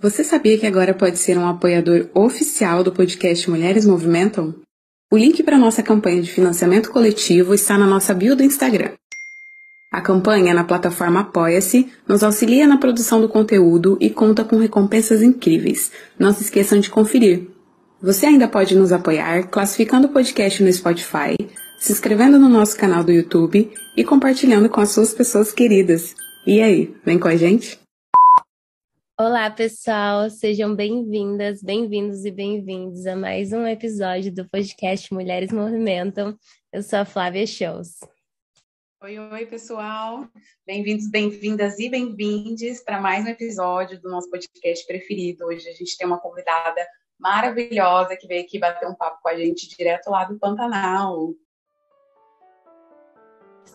Você sabia que agora pode ser um apoiador oficial do podcast Mulheres Movimentam? O link para nossa campanha de financiamento coletivo está na nossa bio do Instagram. A campanha na plataforma Apoia-se nos auxilia na produção do conteúdo e conta com recompensas incríveis. Não se esqueçam de conferir. Você ainda pode nos apoiar classificando o podcast no Spotify, se inscrevendo no nosso canal do YouTube e compartilhando com as suas pessoas queridas. E aí, vem com a gente? Olá, pessoal, sejam bem-vindas, bem-vindos e bem-vindos a mais um episódio do podcast Mulheres Movimentam. Eu sou a Flávia Shows. Oi, oi, pessoal. Bem-vindos, bem-vindas e bem-vindes para mais um episódio do nosso podcast preferido. Hoje a gente tem uma convidada maravilhosa que veio aqui bater um papo com a gente direto lá do Pantanal.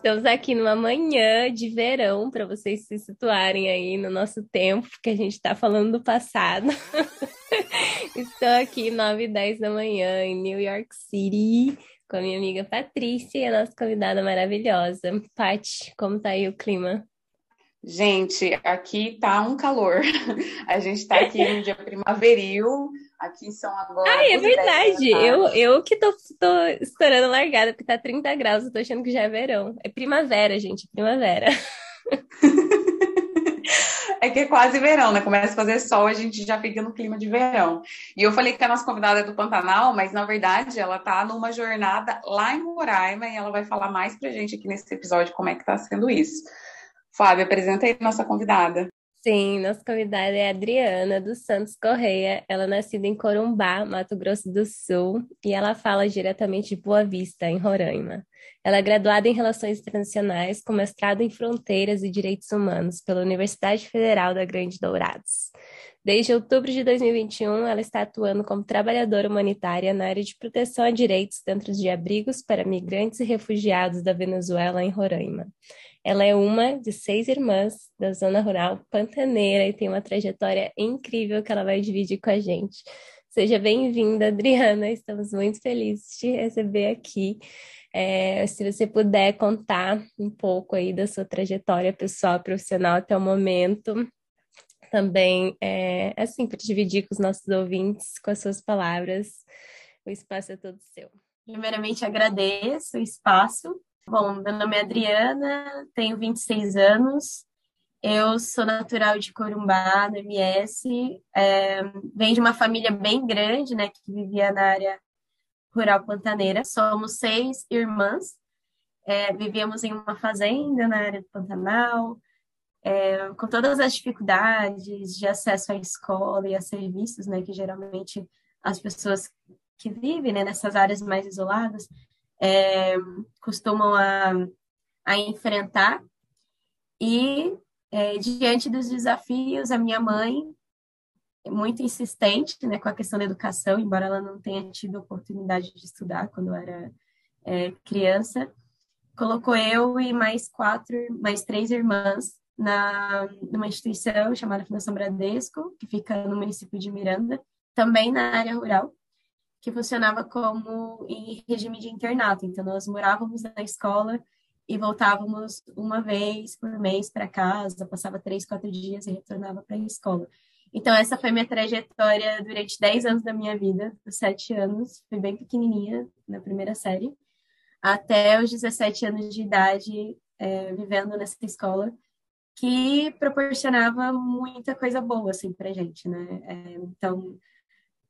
Estamos aqui numa manhã de verão, para vocês se situarem aí no nosso tempo, que a gente está falando do passado. Estou aqui 9 e 10 da manhã em New York City com a minha amiga Patrícia e a nossa convidada maravilhosa. Paty, como tá aí o clima? Gente, aqui tá um calor. A gente tá aqui no dia primaveril, Aqui são agora. Ai, é verdade. Eu, eu que tô, tô estourando largada, porque tá 30 graus, eu tô achando que já é verão. É primavera, gente, primavera. é que é quase verão, né? Começa a fazer sol, a gente já fica no clima de verão. E eu falei que a nossa convidada é do Pantanal, mas na verdade ela tá numa jornada lá em Roraima e ela vai falar mais pra gente aqui nesse episódio como é que tá sendo isso. Fábio, apresenta aí nossa convidada. Sim, nossa convidada é a Adriana dos Santos Correia. Ela é nascida em Corumbá, Mato Grosso do Sul, e ela fala diretamente de Boa Vista, em Roraima. Ela é graduada em Relações Internacionais, com mestrado em Fronteiras e Direitos Humanos pela Universidade Federal da Grande Dourados. Desde outubro de 2021, ela está atuando como trabalhadora humanitária na área de proteção a direitos dentro de abrigos para migrantes e refugiados da Venezuela, em Roraima. Ela é uma de seis irmãs da zona rural pantaneira e tem uma trajetória incrível que ela vai dividir com a gente. Seja bem-vinda, Adriana. Estamos muito felizes de receber aqui. É, se você puder contar um pouco aí da sua trajetória pessoal profissional até o momento, também é assim para dividir com os nossos ouvintes com as suas palavras. O espaço é todo seu. Primeiramente, agradeço o espaço Bom, meu nome é Adriana, tenho 26 anos, eu sou natural de Corumbá, do MS, é, venho de uma família bem grande, né, que vivia na área rural pantaneira. Somos seis irmãs, é, vivíamos em uma fazenda na área do Pantanal, é, com todas as dificuldades de acesso à escola e a serviços, né, que geralmente as pessoas que vivem né, nessas áreas mais isoladas é, costumam a, a enfrentar. E, é, diante dos desafios, a minha mãe, muito insistente né, com a questão da educação, embora ela não tenha tido oportunidade de estudar quando era é, criança, colocou eu e mais quatro, mais três irmãs na numa instituição chamada Fundação Bradesco, que fica no município de Miranda, também na área rural que funcionava como em regime de internato. Então, nós morávamos na escola e voltávamos uma vez por mês para casa, passava três, quatro dias e retornava para a escola. Então, essa foi minha trajetória durante 10 anos da minha vida, os sete anos, fui bem pequenininha na primeira série, até os 17 anos de idade, é, vivendo nessa escola, que proporcionava muita coisa boa, assim, para gente, né? É, então,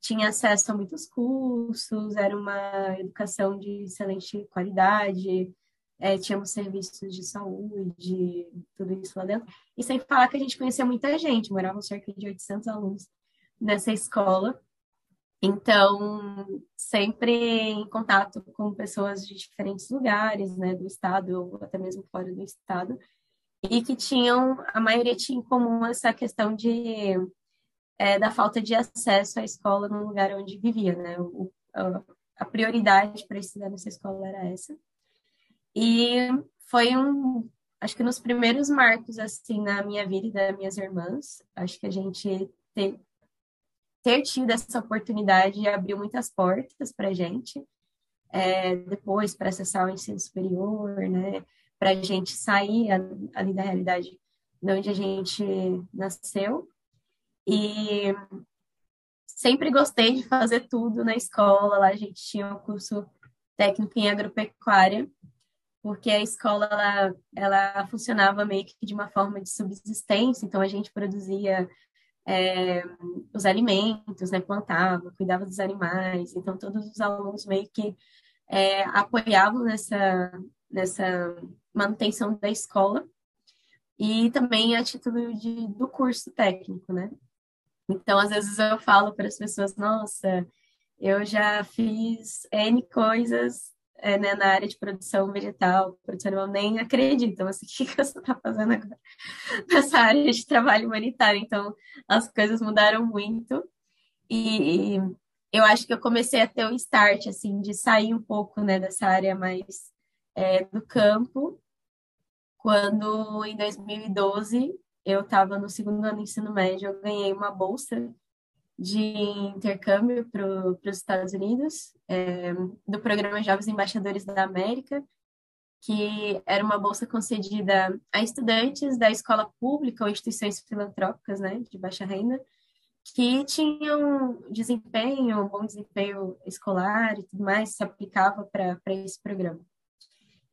tinha acesso a muitos cursos, era uma educação de excelente qualidade, é, tínhamos serviços de saúde, tudo isso lá dentro. E sem falar que a gente conhecia muita gente, moravam cerca de 800 alunos nessa escola. Então, sempre em contato com pessoas de diferentes lugares, né, do estado ou até mesmo fora do estado, e que tinham, a maioria tinha em comum essa questão de é, da falta de acesso à escola no lugar onde vivia, né? O, a, prioridade para estudar nessa escola era essa. E foi um, acho que nos primeiros marcos, assim, na minha vida e das minhas irmãs, acho que a gente ter, ter tido essa oportunidade abriu muitas portas para a gente. É, depois, para acessar o ensino superior, né? Para a gente sair ali da realidade de onde a gente nasceu. E sempre gostei de fazer tudo na escola. Lá a gente tinha um curso técnico em agropecuária, porque a escola ela, ela funcionava meio que de uma forma de subsistência, então a gente produzia é, os alimentos, né, plantava, cuidava dos animais, então todos os alunos meio que é, apoiavam nessa, nessa manutenção da escola e também a título de, do curso técnico, né? Então, às vezes eu falo para as pessoas, nossa, eu já fiz N coisas é, né, na área de produção vegetal, produção animal, nem acreditam, assim, o que você está fazendo agora nessa área de trabalho humanitário? Então, as coisas mudaram muito e eu acho que eu comecei a ter o start, assim, de sair um pouco, né, dessa área mais é, do campo, quando, em 2012, eu estava no segundo ano do ensino médio, eu ganhei uma bolsa de intercâmbio para os Estados Unidos, é, do programa Jovens Embaixadores da América, que era uma bolsa concedida a estudantes da escola pública ou instituições filantrópicas, né, de baixa renda, que tinham desempenho, bom desempenho escolar e tudo mais, se aplicava para esse programa.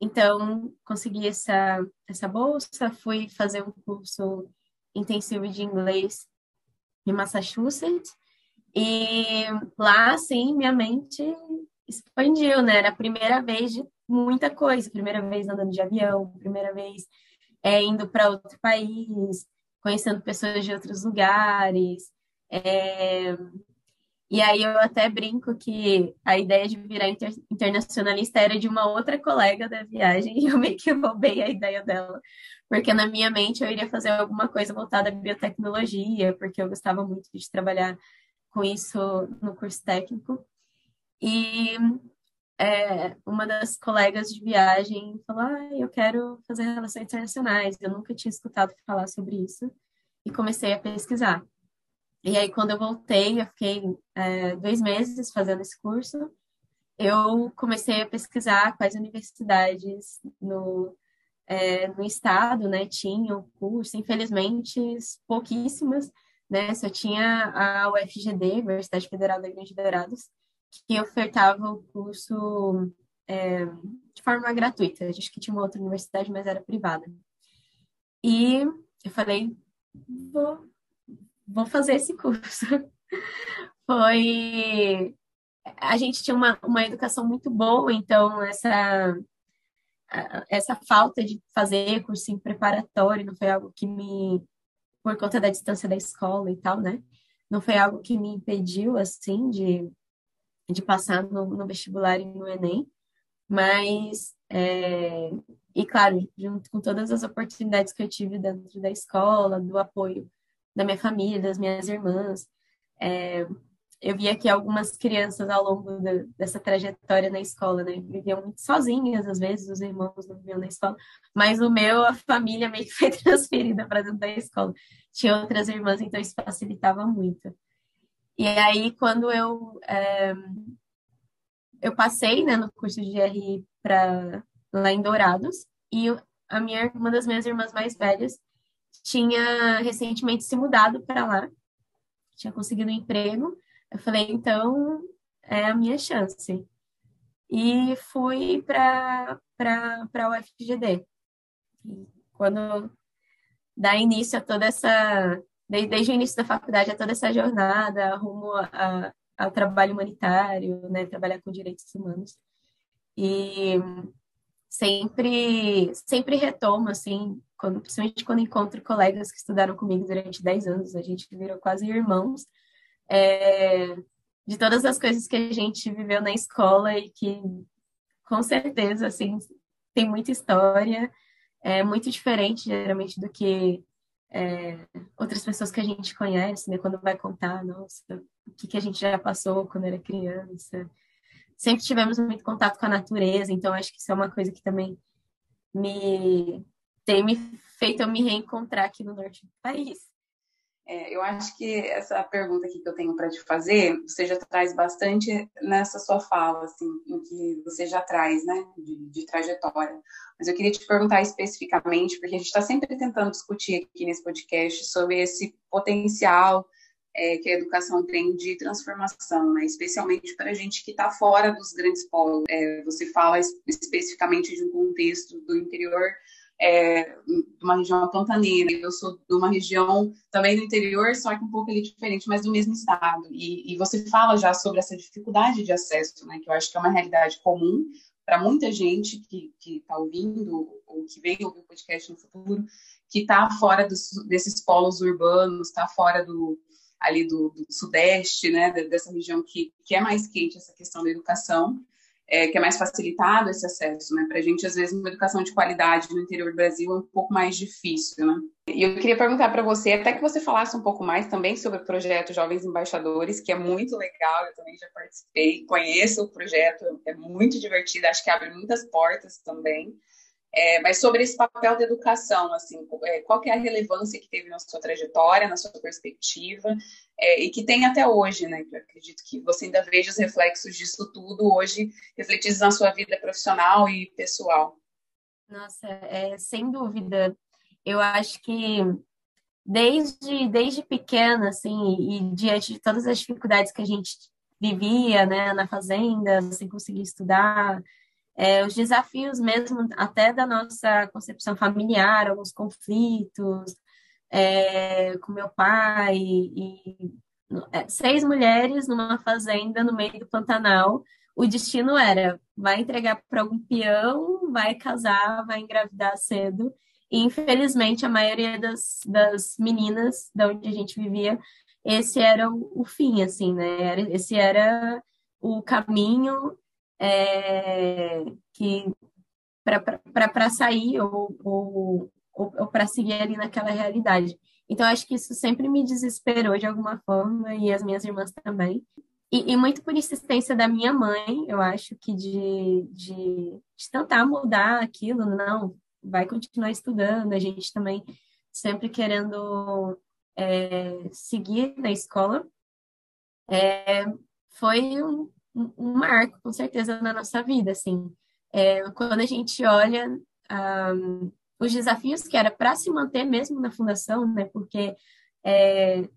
Então, consegui essa, essa bolsa, fui fazer um curso intensivo de inglês em Massachusetts. E lá, assim, minha mente expandiu, né? Era a primeira vez de muita coisa. Primeira vez andando de avião, primeira vez é, indo para outro país, conhecendo pessoas de outros lugares. É... E aí eu até brinco que a ideia de virar inter internacionalista era de uma outra colega da viagem e eu meio que roubei a ideia dela porque na minha mente eu iria fazer alguma coisa voltada à biotecnologia, porque eu gostava muito de trabalhar com isso no curso técnico. E é, uma das colegas de viagem falou: ah, eu quero fazer relações internacionais. Eu nunca tinha escutado falar sobre isso e comecei a pesquisar. E aí, quando eu voltei, eu fiquei é, dois meses fazendo esse curso. Eu comecei a pesquisar quais universidades no é, no estado, né, tinha o curso, infelizmente pouquíssimas, né, só tinha a UFGD, Universidade Federal da Grande Dourados, que ofertava o curso é, de forma gratuita. Acho que tinha uma outra universidade, mas era privada. E eu falei, vou, vou fazer esse curso. Foi. A gente tinha uma, uma educação muito boa, então essa essa falta de fazer cursinho preparatório não foi algo que me, por conta da distância da escola e tal, né? Não foi algo que me impediu, assim, de, de passar no, no vestibular e no Enem, mas, é, e claro, junto com todas as oportunidades que eu tive dentro da escola, do apoio da minha família, das minhas irmãs, é, eu via que algumas crianças ao longo da, dessa trajetória na escola, né, viviam muito sozinhas, às vezes os irmãos não viviam na escola, mas o meu, a família meio que foi transferida para dentro da escola. Tinha outras irmãs, então isso facilitava muito. E aí, quando eu é, eu passei, né, no curso de GRI para lá em Dourados, e a minha, uma das minhas irmãs mais velhas tinha recentemente se mudado para lá, tinha conseguido um emprego, eu falei, então é a minha chance. E fui para a UFGD. Quando dá início a toda essa. Desde o início da faculdade, a toda essa jornada rumo ao trabalho humanitário, né, trabalhar com direitos humanos. E sempre, sempre retomo, assim, quando, principalmente quando encontro colegas que estudaram comigo durante 10 anos, a gente virou quase irmãos, é, de todas as coisas que a gente viveu na escola e que, com certeza, assim, tem muita história, é muito diferente, geralmente, do que é, outras pessoas que a gente conhece, né? Quando vai contar, nossa, o que, que a gente já passou quando era criança. Sempre tivemos muito contato com a natureza, então acho que isso é uma coisa que também me tem me feito eu me reencontrar aqui no norte do país. É, eu acho que essa pergunta aqui que eu tenho para te fazer, você já traz bastante nessa sua fala, assim, em que você já traz, né, de, de trajetória. Mas eu queria te perguntar especificamente, porque a gente está sempre tentando discutir aqui nesse podcast sobre esse potencial é, que a educação tem de transformação, né? especialmente para a gente que está fora dos grandes polos. É, você fala especificamente de um contexto do interior é, de uma região pantaneira. Eu sou de uma região também do interior, só que um pouco ali diferente, mas do mesmo estado. E, e você fala já sobre essa dificuldade de acesso, né, que eu acho que é uma realidade comum para muita gente que está ouvindo ou que vem ouvir o podcast no futuro, que está fora dos, desses polos urbanos, está fora do ali do, do, sudeste, né, dessa região que, que é mais quente essa questão da educação é, que é mais facilitado esse acesso, né? Para a gente, às vezes, uma educação de qualidade no interior do Brasil é um pouco mais difícil, né? E eu queria perguntar para você, até que você falasse um pouco mais também sobre o projeto Jovens Embaixadores, que é muito legal, eu também já participei, conheço o projeto, é muito divertido, acho que abre muitas portas também. É, mas sobre esse papel da educação, assim, é, qual que é a relevância que teve na sua trajetória, na sua perspectiva, é, e que tem até hoje, né? Eu acredito que você ainda veja os reflexos disso tudo hoje refletidos na sua vida profissional e pessoal. Nossa, é, sem dúvida. Eu acho que desde, desde pequena, assim, e diante de todas as dificuldades que a gente vivia, né, na fazenda, sem conseguir estudar, é, os desafios mesmo até da nossa concepção familiar, alguns conflitos é, com meu pai e é, seis mulheres numa fazenda no meio do Pantanal. O destino era vai entregar para algum peão, vai casar, vai engravidar cedo. E infelizmente a maioria das, das meninas da onde a gente vivia, esse era o, o fim, assim, né? Esse era o caminho é, que para sair ou, ou, ou, ou para seguir ali naquela realidade. Então, acho que isso sempre me desesperou de alguma forma, e as minhas irmãs também. E, e muito por insistência da minha mãe, eu acho que de, de, de tentar mudar aquilo, não, vai continuar estudando, a gente também sempre querendo é, seguir na escola. É, foi um, um marco, com certeza, na nossa vida, assim. É, quando a gente olha um, os desafios que era para se manter mesmo na fundação, né? Porque é,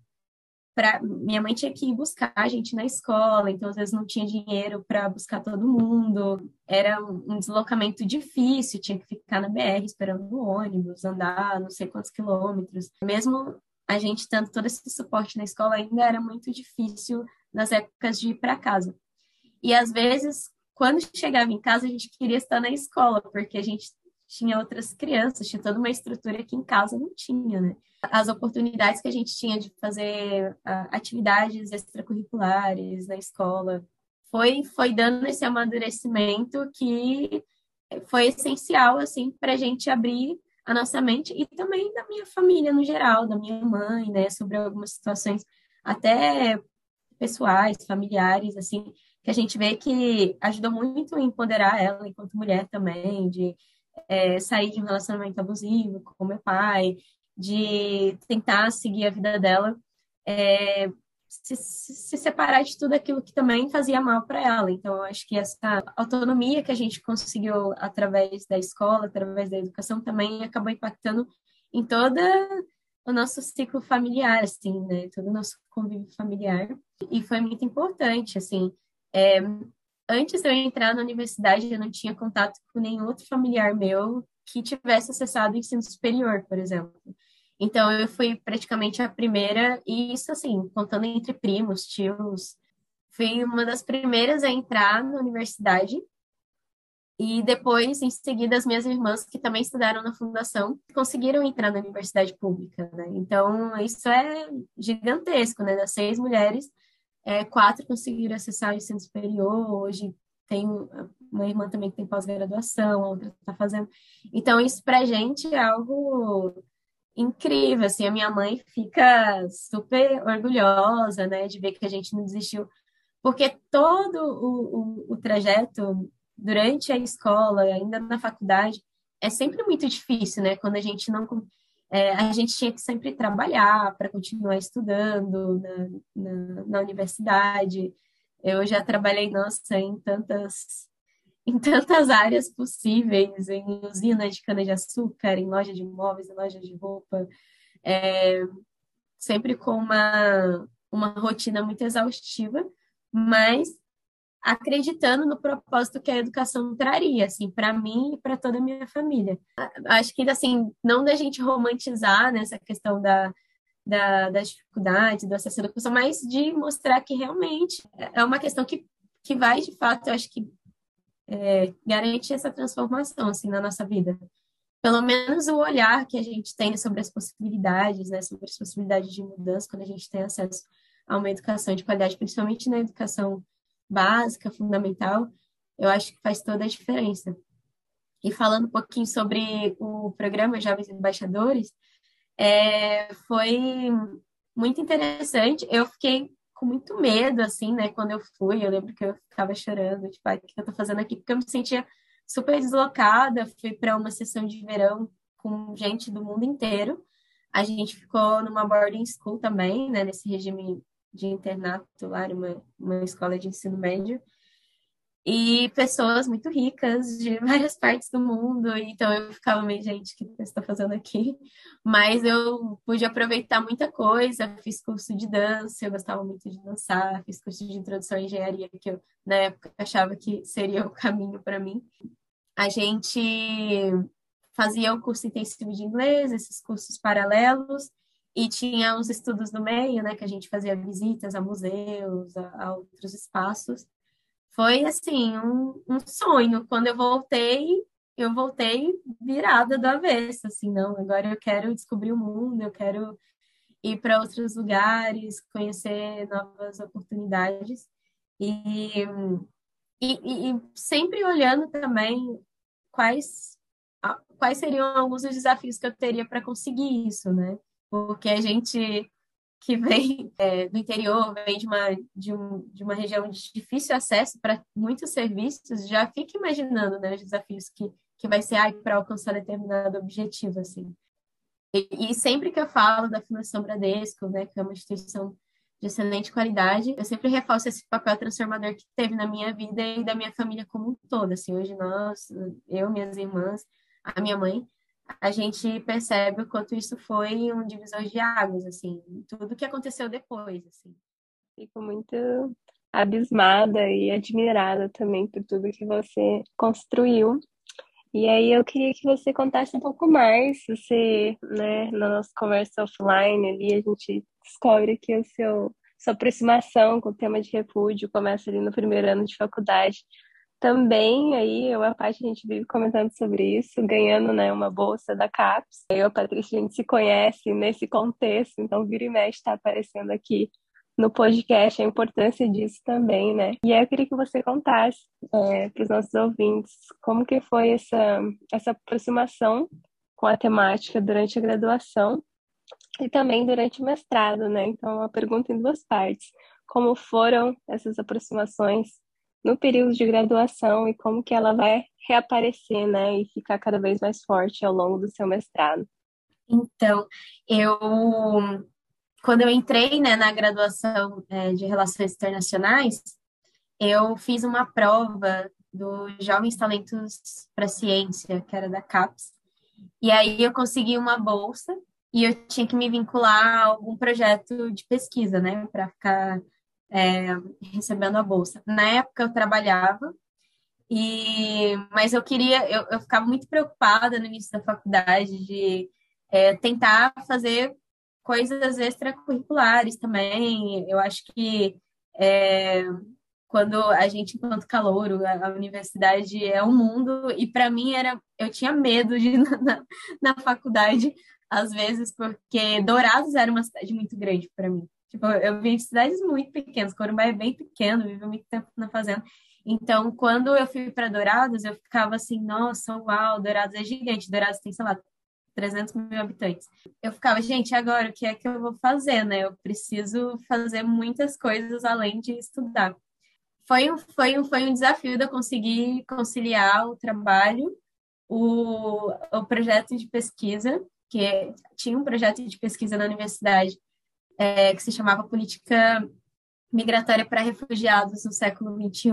pra, minha mãe tinha que ir buscar a gente na escola, então às vezes não tinha dinheiro para buscar todo mundo. Era um deslocamento difícil, tinha que ficar na BR esperando o ônibus, andar não sei quantos quilômetros. Mesmo a gente tendo todo esse suporte na escola, ainda era muito difícil nas épocas de ir para casa. E às vezes, quando chegava em casa, a gente queria estar na escola, porque a gente tinha outras crianças, tinha toda uma estrutura que em casa não tinha, né? As oportunidades que a gente tinha de fazer uh, atividades extracurriculares na escola foi foi dando esse amadurecimento que foi essencial assim para a gente abrir a nossa mente e também da minha família no geral, da minha mãe, né, sobre algumas situações até pessoais, familiares, assim, que a gente vê que ajudou muito a empoderar ela enquanto mulher também, de é, sair de um relacionamento abusivo com meu pai, de tentar seguir a vida dela, é, se, se, separar de tudo aquilo que também fazia mal para ela. Então, acho que essa autonomia que a gente conseguiu através da escola, através da educação, também acabou impactando em todo o nosso ciclo familiar, assim, né? Todo o nosso convívio familiar. E foi muito importante, assim. É, antes de eu entrar na universidade, eu não tinha contato com nenhum outro familiar meu que tivesse acessado o ensino superior, por exemplo. Então, eu fui praticamente a primeira, e isso, assim, contando entre primos, tios, Fui uma das primeiras a entrar na universidade. E depois, em seguida, as minhas irmãs, que também estudaram na fundação, conseguiram entrar na universidade pública, né? Então, isso é gigantesco, né? Das seis mulheres, é, quatro conseguiram acessar o ensino superior. Hoje tem uma irmã também que tem pós-graduação, a outra está fazendo. Então, isso para a gente é algo incrível, assim, a minha mãe fica super orgulhosa, né, de ver que a gente não desistiu, porque todo o, o, o trajeto durante a escola, ainda na faculdade, é sempre muito difícil, né, quando a gente não... É, a gente tinha que sempre trabalhar para continuar estudando na, na, na universidade, eu já trabalhei, nossa, em tantas em tantas áreas possíveis, em usina de cana-de-açúcar, em loja de imóveis, em loja de roupa, é, sempre com uma, uma rotina muito exaustiva, mas acreditando no propósito que a educação traria, assim, para mim e para toda a minha família. Acho que, assim, não da gente romantizar nessa questão da, da, das do acesso à educação, mas de mostrar que realmente é uma questão que, que vai, de fato, eu acho que é, garante essa transformação assim na nossa vida. Pelo menos o olhar que a gente tem sobre as possibilidades, né, sobre as possibilidades de mudança quando a gente tem acesso a uma educação de qualidade, principalmente na educação básica, fundamental, eu acho que faz toda a diferença. E falando um pouquinho sobre o programa Jovens Embaixadores, é, foi muito interessante. Eu fiquei com muito medo, assim, né? Quando eu fui, eu lembro que eu ficava chorando, tipo, o que eu tô fazendo aqui? Porque eu me sentia super deslocada. Fui para uma sessão de verão com gente do mundo inteiro. A gente ficou numa boarding school também, né? Nesse regime de internato lá, uma, uma escola de ensino médio e pessoas muito ricas de várias partes do mundo. Então eu ficava meio, gente, o que você está fazendo aqui? Mas eu pude aproveitar muita coisa, fiz curso de dança, eu gostava muito de dançar, fiz curso de introdução à engenharia, que eu na época achava que seria o caminho para mim. A gente fazia o curso intensivo de inglês, esses cursos paralelos, e tinha os estudos no meio, né, que a gente fazia visitas a museus, a, a outros espaços foi assim um, um sonho. Quando eu voltei, eu voltei virada do avesso, assim, não, agora eu quero descobrir o mundo, eu quero ir para outros lugares, conhecer novas oportunidades e, e, e sempre olhando também quais quais seriam alguns dos desafios que eu teria para conseguir isso, né? Porque a gente que vem é, do interior, vem de uma, de, um, de uma região de difícil acesso para muitos serviços, já fica imaginando né, os desafios que, que vai ser para alcançar determinado objetivo. Assim. E, e, sempre que eu falo da Fundação Bradesco, né, que é uma instituição de excelente qualidade, eu sempre reforço esse papel transformador que teve na minha vida e da minha família como um todo. Assim, hoje nós, eu, minhas irmãs, a minha mãe, a gente percebe o quanto isso foi um divisor de águas, assim, tudo que aconteceu depois, assim. Fico muito abismada e admirada também por tudo que você construiu. E aí eu queria que você contasse um pouco mais, você, né, na nossa conversa offline ali, a gente descobre que o seu sua aproximação com o tema de repúdio começa ali no primeiro ano de faculdade também aí eu a parte a gente vive comentando sobre isso, ganhando né, uma bolsa da CAPES. Eu a Patrícia a gente se conhece nesse contexto, então vira e mexe está aparecendo aqui no podcast a importância disso também, né? E aí eu queria que você contasse é, para os nossos ouvintes como que foi essa, essa aproximação com a temática durante a graduação e também durante o mestrado, né? Então, uma pergunta em duas partes. Como foram essas aproximações no período de graduação e como que ela vai reaparecer, né, e ficar cada vez mais forte ao longo do seu mestrado. Então, eu quando eu entrei né, na graduação é, de Relações Internacionais, eu fiz uma prova do Jovens Talentos para Ciência, que era da CAPES, e aí eu consegui uma bolsa e eu tinha que me vincular a algum projeto de pesquisa, né, para ficar é, recebendo a bolsa. Na época eu trabalhava, e mas eu queria, eu, eu ficava muito preocupada no início da faculdade de é, tentar fazer coisas extracurriculares também. Eu acho que É, quando a gente, enquanto calouro, a, a universidade é um mundo, e para mim era, eu tinha medo de na, na faculdade, às vezes, porque Dourados era uma cidade muito grande para mim. Tipo, eu vim de cidades muito pequenas, Corumbá é bem pequeno, vivi muito tempo na fazenda. Então, quando eu fui para Dourados, eu ficava assim, nossa, uau, Dourados é gigante. Dourados tem, sei lá, 300 mil habitantes. Eu ficava, gente, agora o que é que eu vou fazer, né? Eu preciso fazer muitas coisas além de estudar. Foi um, foi um, foi um desafio de eu conseguir conciliar o trabalho, o, o projeto de pesquisa, que tinha um projeto de pesquisa na universidade é, que se chamava Política Migratória para Refugiados no século XXI,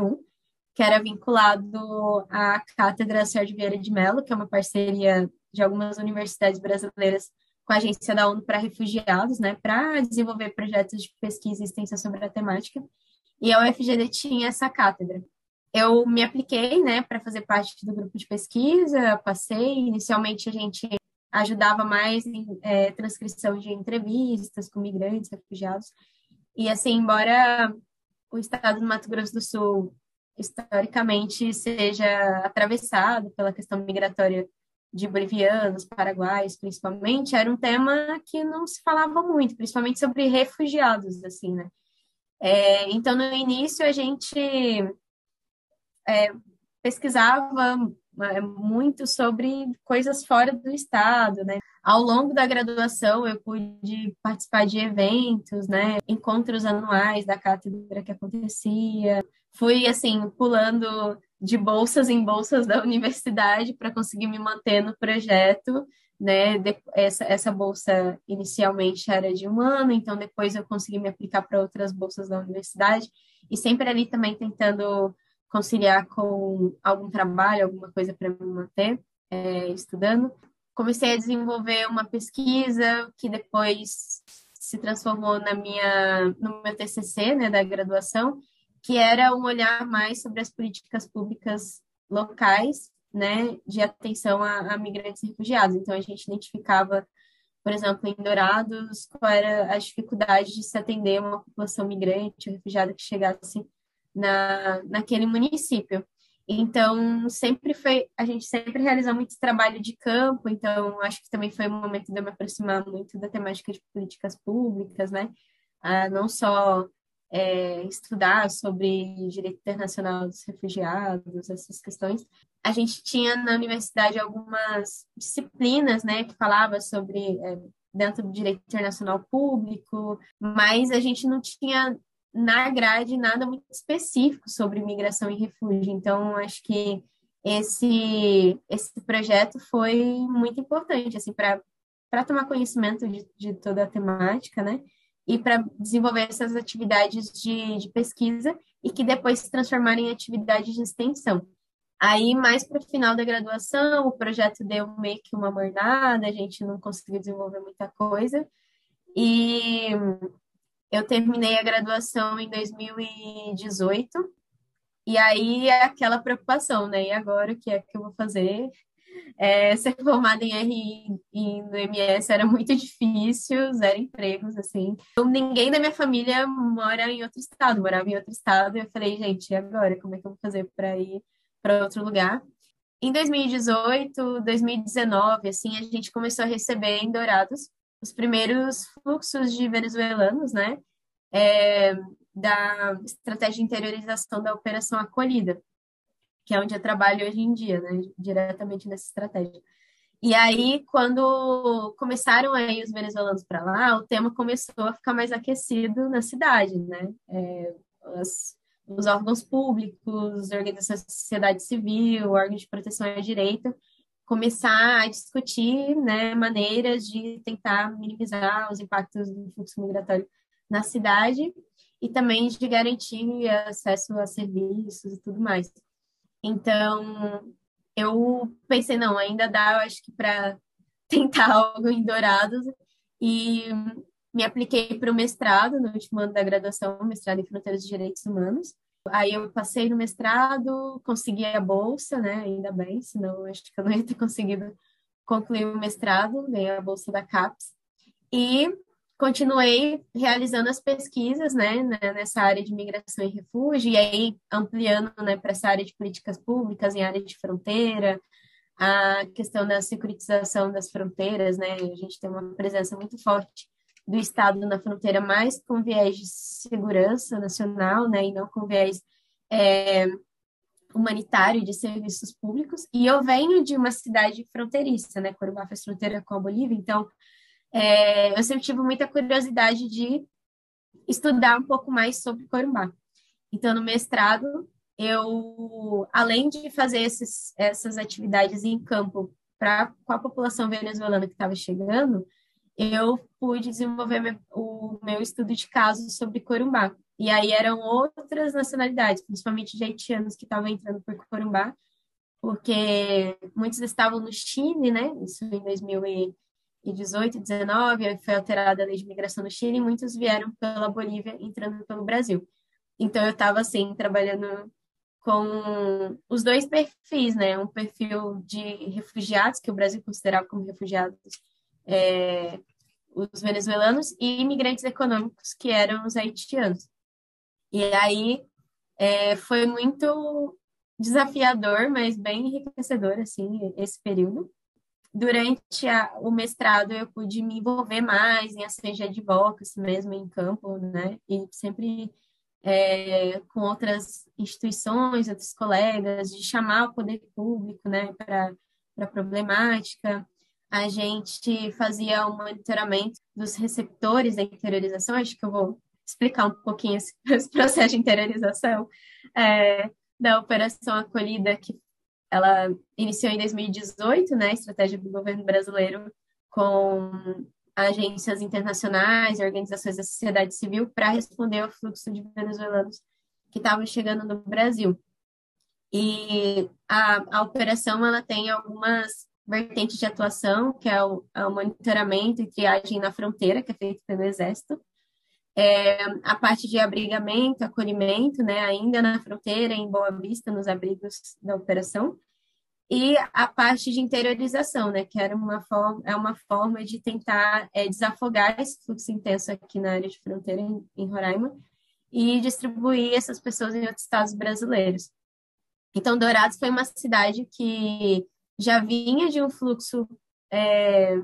que era vinculado à Cátedra Sérgio Vieira de Mello, que é uma parceria de algumas universidades brasileiras com a Agência da ONU para Refugiados, né, para desenvolver projetos de pesquisa e extensão sobre a temática. E a UFGD tinha essa cátedra. Eu me apliquei, né, para fazer parte do grupo de pesquisa, passei. Inicialmente a gente ajudava mais em é, transcrição de entrevistas com migrantes, refugiados. E assim, embora o estado do Mato Grosso do Sul historicamente seja atravessado pela questão migratória de bolivianos, paraguaios, principalmente, era um tema que não se falava muito, principalmente sobre refugiados, assim, né? É, então, no início, a gente é, pesquisava é, muito sobre coisas fora do estado, né? Ao longo da graduação, eu pude participar de eventos, né? Encontros anuais da cátedra que acontecia. Fui, assim, pulando de bolsas em bolsas da universidade para conseguir me manter no projeto, né? Essa, essa bolsa inicialmente era de um ano, então depois eu consegui me aplicar para outras bolsas da universidade e sempre ali também tentando conciliar com algum trabalho, alguma coisa para me manter é, estudando. Comecei a desenvolver uma pesquisa que depois se transformou na minha no meu TCC, né, da graduação, que era um olhar mais sobre as políticas públicas locais, né, de atenção a, a migrantes e refugiados. Então a gente identificava por exemplo, em Dourados, qual era a dificuldade de se atender uma população migrante refugiada que chegasse na, naquele município. Então, sempre foi, a gente sempre realizou muito trabalho de campo, então acho que também foi um momento de eu me aproximar muito da temática de políticas públicas, né? Não só é, estudar sobre direito internacional dos refugiados, essas questões. A gente tinha na universidade algumas disciplinas, né, que falava sobre é, dentro do direito internacional público, mas a gente não tinha na grade nada muito específico sobre imigração e refúgio. Então, acho que esse, esse projeto foi muito importante, assim, para tomar conhecimento de, de toda a temática, né? E para desenvolver essas atividades de, de pesquisa e que depois se transformarem em atividades de extensão. Aí, mais para o final da graduação, o projeto deu meio que uma mornada, a gente não conseguiu desenvolver muita coisa. E eu terminei a graduação em 2018, e aí é aquela preocupação, né? E agora o que é que eu vou fazer? É, ser formada em RI e no MS era muito difícil, zero empregos, assim. Então, ninguém da minha família mora em outro estado, morava em outro estado, e eu falei, gente, e agora? Como é que eu vou fazer para ir para outro lugar? Em 2018, 2019, assim, a gente começou a receber em Dourados os primeiros fluxos de venezuelanos, né, é, da estratégia de interiorização da operação acolhida, que é onde eu trabalho hoje em dia, né, diretamente nessa estratégia. E aí, quando começaram aí os venezuelanos para lá, o tema começou a ficar mais aquecido na cidade, né? É, as, os órgãos públicos, organizações da sociedade civil, órgãos de proteção ao direito, começar a discutir né, maneiras de tentar minimizar os impactos do fluxo migratório na cidade e também de garantir acesso a serviços e tudo mais. Então, eu pensei, não, ainda dá, eu acho que para tentar algo em Dourados e me apliquei para o mestrado no último ano da graduação, mestrado em Fronteiras de Direitos Humanos. Aí eu passei no mestrado, consegui a bolsa, né? Ainda bem, senão acho que eu não ia ter conseguido concluir o mestrado, ganhei a bolsa da CAPES. E continuei realizando as pesquisas, né, nessa área de migração e refúgio, e aí ampliando, né, para essa área de políticas públicas em área de fronteira, a questão da securitização das fronteiras, né, a gente tem uma presença muito forte do Estado na fronteira, mais com viés de segurança nacional, né, e não com viés é, humanitário de serviços públicos. E eu venho de uma cidade fronteiriça, né, Corumbá faz fronteira com a Bolívia, então é, eu sempre tive muita curiosidade de estudar um pouco mais sobre Corumbá. Então, no mestrado, eu, além de fazer esses, essas atividades em campo pra, com a população venezuelana que estava chegando, eu pude desenvolver o meu estudo de caso sobre Corumbá. E aí eram outras nacionalidades, principalmente de haitianos que estavam entrando por Corumbá, porque muitos estavam no Chile, né? Isso em 2000 e 18, 19, foi alterada a lei de migração no Chile, e muitos vieram pela Bolívia, entrando pelo Brasil. Então, eu estava, assim, trabalhando com os dois perfis, né? Um perfil de refugiados, que o Brasil considerava como refugiados é, os venezuelanos, e imigrantes econômicos, que eram os haitianos. E aí, é, foi muito desafiador, mas bem enriquecedor, assim, esse período durante a, o mestrado eu pude me envolver mais em ações de advocacy mesmo em campo, né? E sempre é, com outras instituições, outros colegas, de chamar o poder público, né, para problemática. A gente fazia o monitoramento dos receptores da interiorização, acho que eu vou explicar um pouquinho esse, esse processo de interiorização. É, da operação acolhida que ela iniciou em 2018, né, a estratégia do governo brasileiro com agências internacionais e organizações da sociedade civil para responder ao fluxo de venezuelanos que estavam chegando no Brasil. E a, a operação ela tem algumas vertentes de atuação, que é o, é o monitoramento e triagem na fronteira, que é feito pelo Exército, é, a parte de abrigamento, acolhimento, né, ainda na fronteira, em Boa Vista, nos abrigos da operação, e a parte de interiorização, né, que era uma forma, é uma forma de tentar é, desafogar esse fluxo intenso aqui na área de fronteira, em, em Roraima, e distribuir essas pessoas em outros estados brasileiros. Então, Dourados foi uma cidade que já vinha de um fluxo é,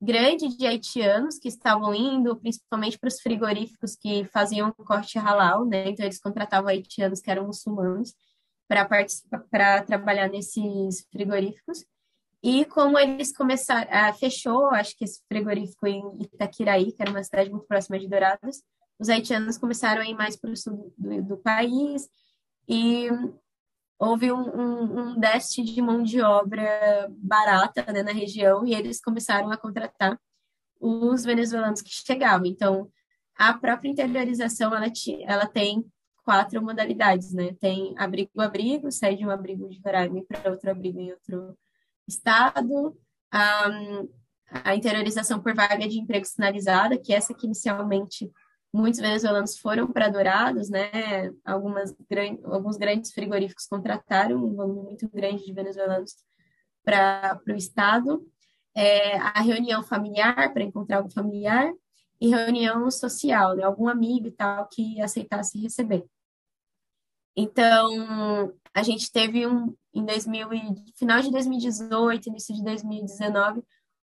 grande de haitianos que estavam indo, principalmente para os frigoríficos que faziam corte halal, né? Então eles contratavam haitianos que eram muçulmanos para para trabalhar nesses frigoríficos. E como eles começaram, ah, fechou, acho que esse frigorífico em Itaquiraí, que era uma cidade muito próxima de Dourados, os haitianos começaram a ir mais para o sul do, do, país e houve um, um, um, déficit de mão de obra barata né, na região e eles começaram a contratar os venezuelanos que chegavam. Então, a própria interiorização ela, ela tem quatro modalidades, né? Tem abrigo-abrigo, sai de um abrigo de Roraima para outro abrigo em outro estado. Um, a interiorização por vaga de emprego sinalizada, que essa que inicialmente muitos venezuelanos foram para Dourados, né? Algumas, alguns grandes frigoríficos contrataram um volume muito grande de venezuelanos para o estado. É, a reunião familiar, para encontrar algum familiar, e reunião social, né? algum amigo e tal que aceitasse receber. Então, a gente teve um, em 2000, final de 2018, início de 2019,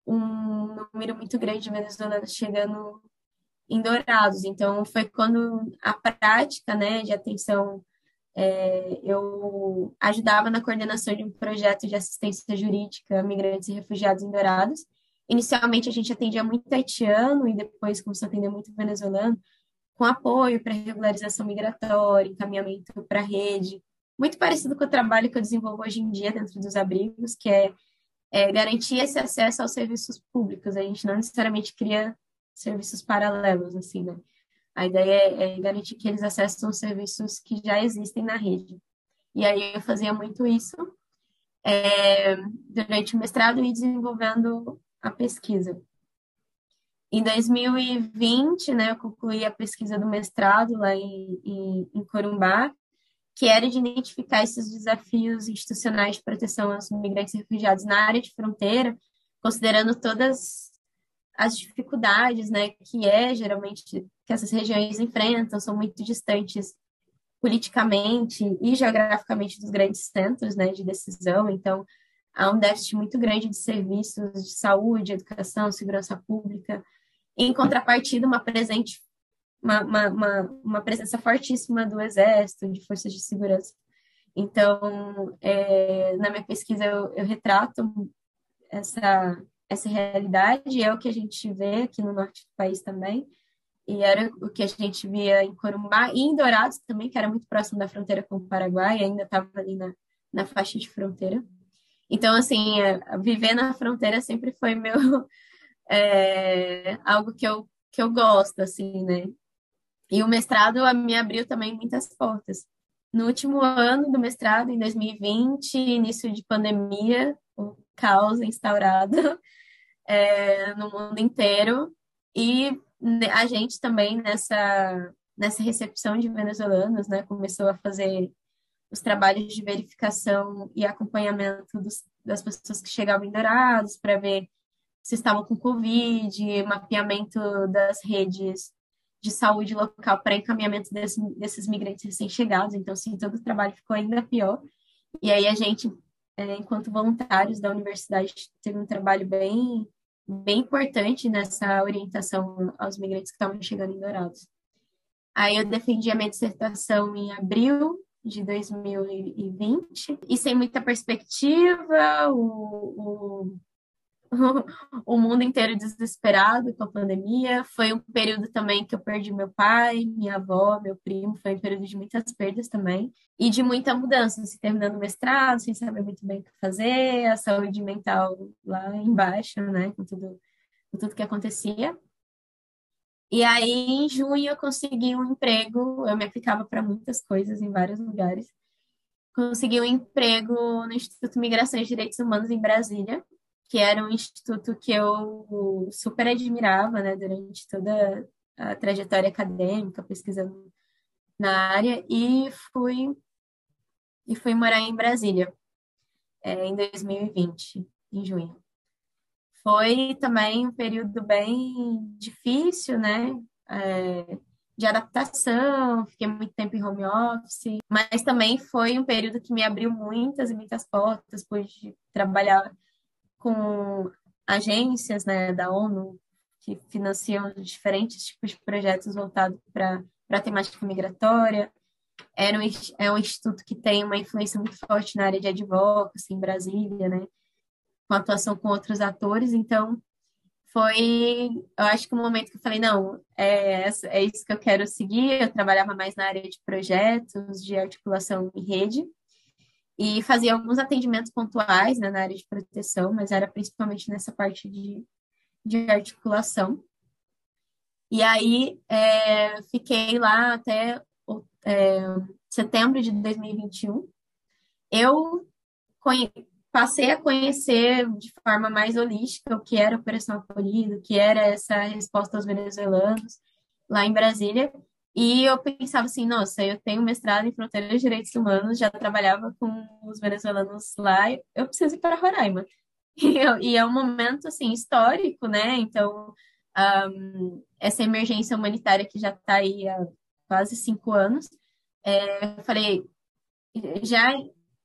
um número muito grande de venezuelanos chegando em Dourados. Então, foi quando a prática né, de atenção, é, eu ajudava na coordenação de um projeto de assistência jurídica a migrantes e refugiados em Dourados. Inicialmente, a gente atendia muito haitiano e depois começou a atender muito venezuelano com apoio para regularização migratória, encaminhamento para a rede, muito parecido com o trabalho que eu desenvolvo hoje em dia dentro dos abrigos, que é, é garantir esse acesso aos serviços públicos. A gente não necessariamente cria serviços paralelos, assim, né? A ideia é, é garantir que eles acessem os serviços que já existem na rede. E aí eu fazia muito isso é, durante o mestrado e desenvolvendo a pesquisa. Em 2020, né, eu concluí a pesquisa do mestrado lá em, em, em Corumbá, que era de identificar esses desafios institucionais de proteção aos migrantes e refugiados na área de fronteira, considerando todas as dificuldades, né, que é geralmente que essas regiões enfrentam, são muito distantes politicamente e geograficamente dos grandes centros, né, de decisão. Então, há um déficit muito grande de serviços de saúde, educação, segurança pública. Em contrapartida, uma presente uma, uma, uma, uma presença fortíssima do exército, de forças de segurança. Então, é, na minha pesquisa, eu, eu retrato essa, essa realidade, é o que a gente vê aqui no norte do país também, e era o que a gente via em Corumbá e em Dourados também, que era muito próximo da fronteira com o Paraguai, ainda estava ali na, na faixa de fronteira. Então, assim, é, viver na fronteira sempre foi meu é, algo que eu, que eu gosto, assim, né? E o mestrado me abriu também muitas portas. No último ano do mestrado, em 2020, início de pandemia, o caos instaurado é, no mundo inteiro, e a gente também nessa, nessa recepção de venezuelanos, né, começou a fazer os trabalhos de verificação e acompanhamento dos, das pessoas que chegavam em Dourados para ver se estavam com Covid, mapeamento das redes de saúde local para encaminhamento desse, desses migrantes recém-chegados. Então, sim, todo o trabalho ficou ainda pior. E aí a gente, é, enquanto voluntários da universidade, teve um trabalho bem bem importante nessa orientação aos migrantes que estavam chegando em Dourados. Aí eu defendi a minha dissertação em abril de 2020 e sem muita perspectiva, o, o o mundo inteiro desesperado com a pandemia. Foi um período também que eu perdi meu pai, minha avó, meu primo. Foi um período de muitas perdas também. E de muita mudança, assim, terminando o mestrado, sem saber muito bem o que fazer, a saúde mental lá embaixo, né, com tudo, com tudo que acontecia. E aí, em junho, eu consegui um emprego. Eu me aplicava para muitas coisas em vários lugares. Consegui um emprego no Instituto Migração e Direitos Humanos em Brasília, que era um instituto que eu super admirava, né, durante toda a trajetória acadêmica, pesquisando na área, e fui, e fui morar em Brasília, é, em 2020, em junho. Foi também um período bem difícil, né, é, de adaptação, fiquei muito tempo em home office, mas também foi um período que me abriu muitas e muitas portas, pude trabalhar com agências né, da ONU que financiam diferentes tipos de projetos voltados para a temática migratória. Era um, é um instituto que tem uma influência muito forte na área de advocacy em Brasília, né? com atuação com outros atores. Então, foi, eu acho que o um momento que eu falei, não, é, é isso que eu quero seguir. Eu trabalhava mais na área de projetos, de articulação em rede, e fazia alguns atendimentos pontuais né, na área de proteção, mas era principalmente nessa parte de, de articulação. E aí é, fiquei lá até é, setembro de 2021. Eu passei a conhecer de forma mais holística o que era a Operação Acolhido, o que era essa resposta aos venezuelanos lá em Brasília. E eu pensava assim, nossa, eu tenho mestrado em fronteiras de direitos humanos, já trabalhava com os venezuelanos lá, eu preciso ir para Roraima. E, eu, e é um momento, assim, histórico, né? Então, um, essa emergência humanitária que já está aí há quase cinco anos, é, eu falei, já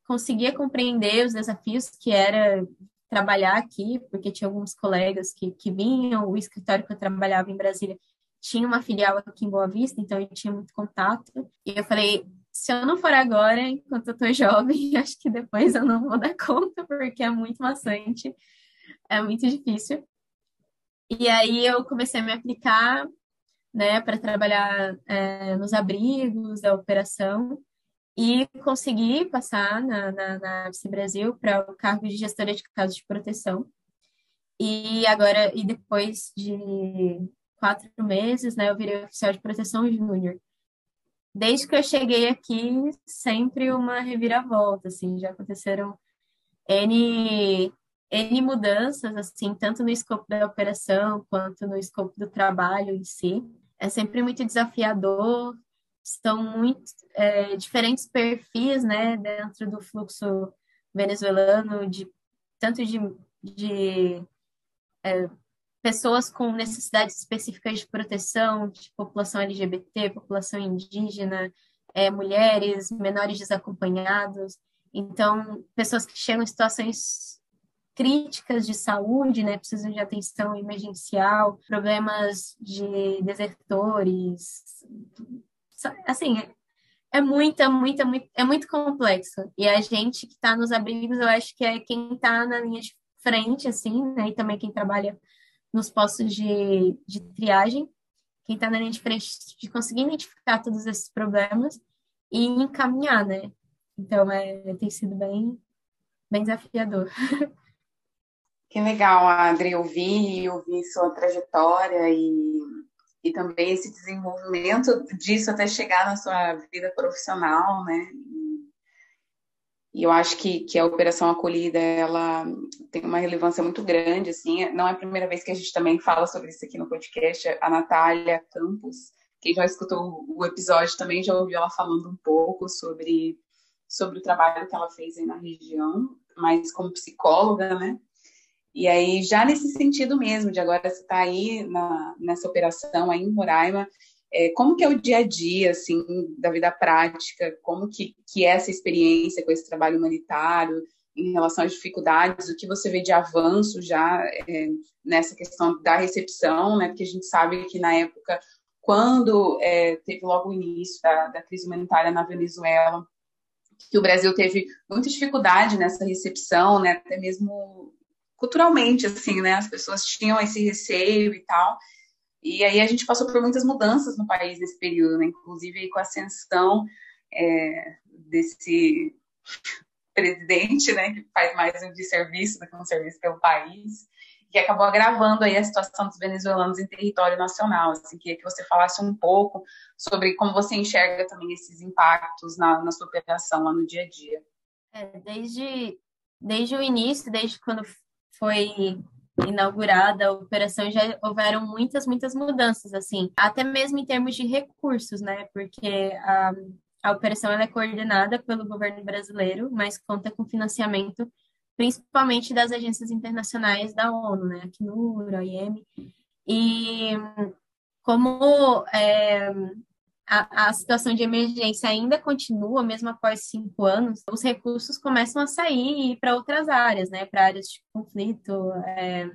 conseguia compreender os desafios que era trabalhar aqui, porque tinha alguns colegas que, que vinham, o escritório que eu trabalhava em Brasília tinha uma filial aqui em Boa Vista, então eu tinha muito contato. E eu falei, se eu não for agora, enquanto eu tô jovem, acho que depois eu não vou dar conta, porque é muito maçante, é muito difícil. E aí eu comecei a me aplicar, né, para trabalhar é, nos abrigos da operação e consegui passar na, na, na Brasil para o cargo de gestora de casos de proteção. E agora, e depois de quatro meses, né, eu virei oficial de proteção júnior. Desde que eu cheguei aqui, sempre uma reviravolta, assim, já aconteceram N, N mudanças, assim, tanto no escopo da operação quanto no escopo do trabalho em si. É sempre muito desafiador, são muito é, diferentes perfis, né, dentro do fluxo venezuelano, de tanto de, de é, pessoas com necessidades específicas de proteção, de população LGBT, população indígena, é, mulheres, menores desacompanhados. Então, pessoas que chegam em situações críticas de saúde, né, precisam de atenção emergencial, problemas de desertores, assim, é muita, muita, muito, é muito complexo. E a gente que está nos abrigos, eu acho que é quem está na linha de frente, assim, né, e também quem trabalha nos postos de, de triagem, quem está na linha de frente de conseguir identificar todos esses problemas e encaminhar, né? Então, é, tem sido bem, bem desafiador. Que legal, Adri, ouvir, ouvir sua trajetória e, e também esse desenvolvimento disso até chegar na sua vida profissional, né? E eu acho que, que a Operação Acolhida, ela tem uma relevância muito grande, assim, não é a primeira vez que a gente também fala sobre isso aqui no podcast, a Natália Campos, quem já escutou o episódio também já ouviu ela falando um pouco sobre, sobre o trabalho que ela fez aí na região, mas como psicóloga, né? E aí, já nesse sentido mesmo, de agora você está aí na, nessa operação aí em Roraima, é, como que é o dia a dia, assim, da vida prática, como que, que é essa experiência com esse trabalho humanitário, em relação às dificuldades, o que você vê de avanço já é, nessa questão da recepção, né? Porque a gente sabe que na época, quando é, teve logo o início da, da crise humanitária na Venezuela, que o Brasil teve muita dificuldade nessa recepção, né? Até mesmo culturalmente, assim, né? As pessoas tinham esse receio e tal. E aí a gente passou por muitas mudanças no país nesse período, né? Inclusive com a ascensão é, desse presidente, né? Que faz mais um de serviço do que um serviço pelo país. Que acabou agravando aí a situação dos venezuelanos em território nacional. Assim, queria que você falasse um pouco sobre como você enxerga também esses impactos na, na sua operação lá no dia a dia. É, desde, desde o início, desde quando foi inaugurada a operação já houveram muitas muitas mudanças assim. Até mesmo em termos de recursos né? Porque a, a operação é coordenada pelo governo brasileiro mas conta com financiamento principalmente das agências internacionais da ONU né? Aqui no OIM e como é, a, a situação de emergência ainda continua, mesmo após cinco anos, os recursos começam a sair para outras áreas, né? Para áreas de conflito é,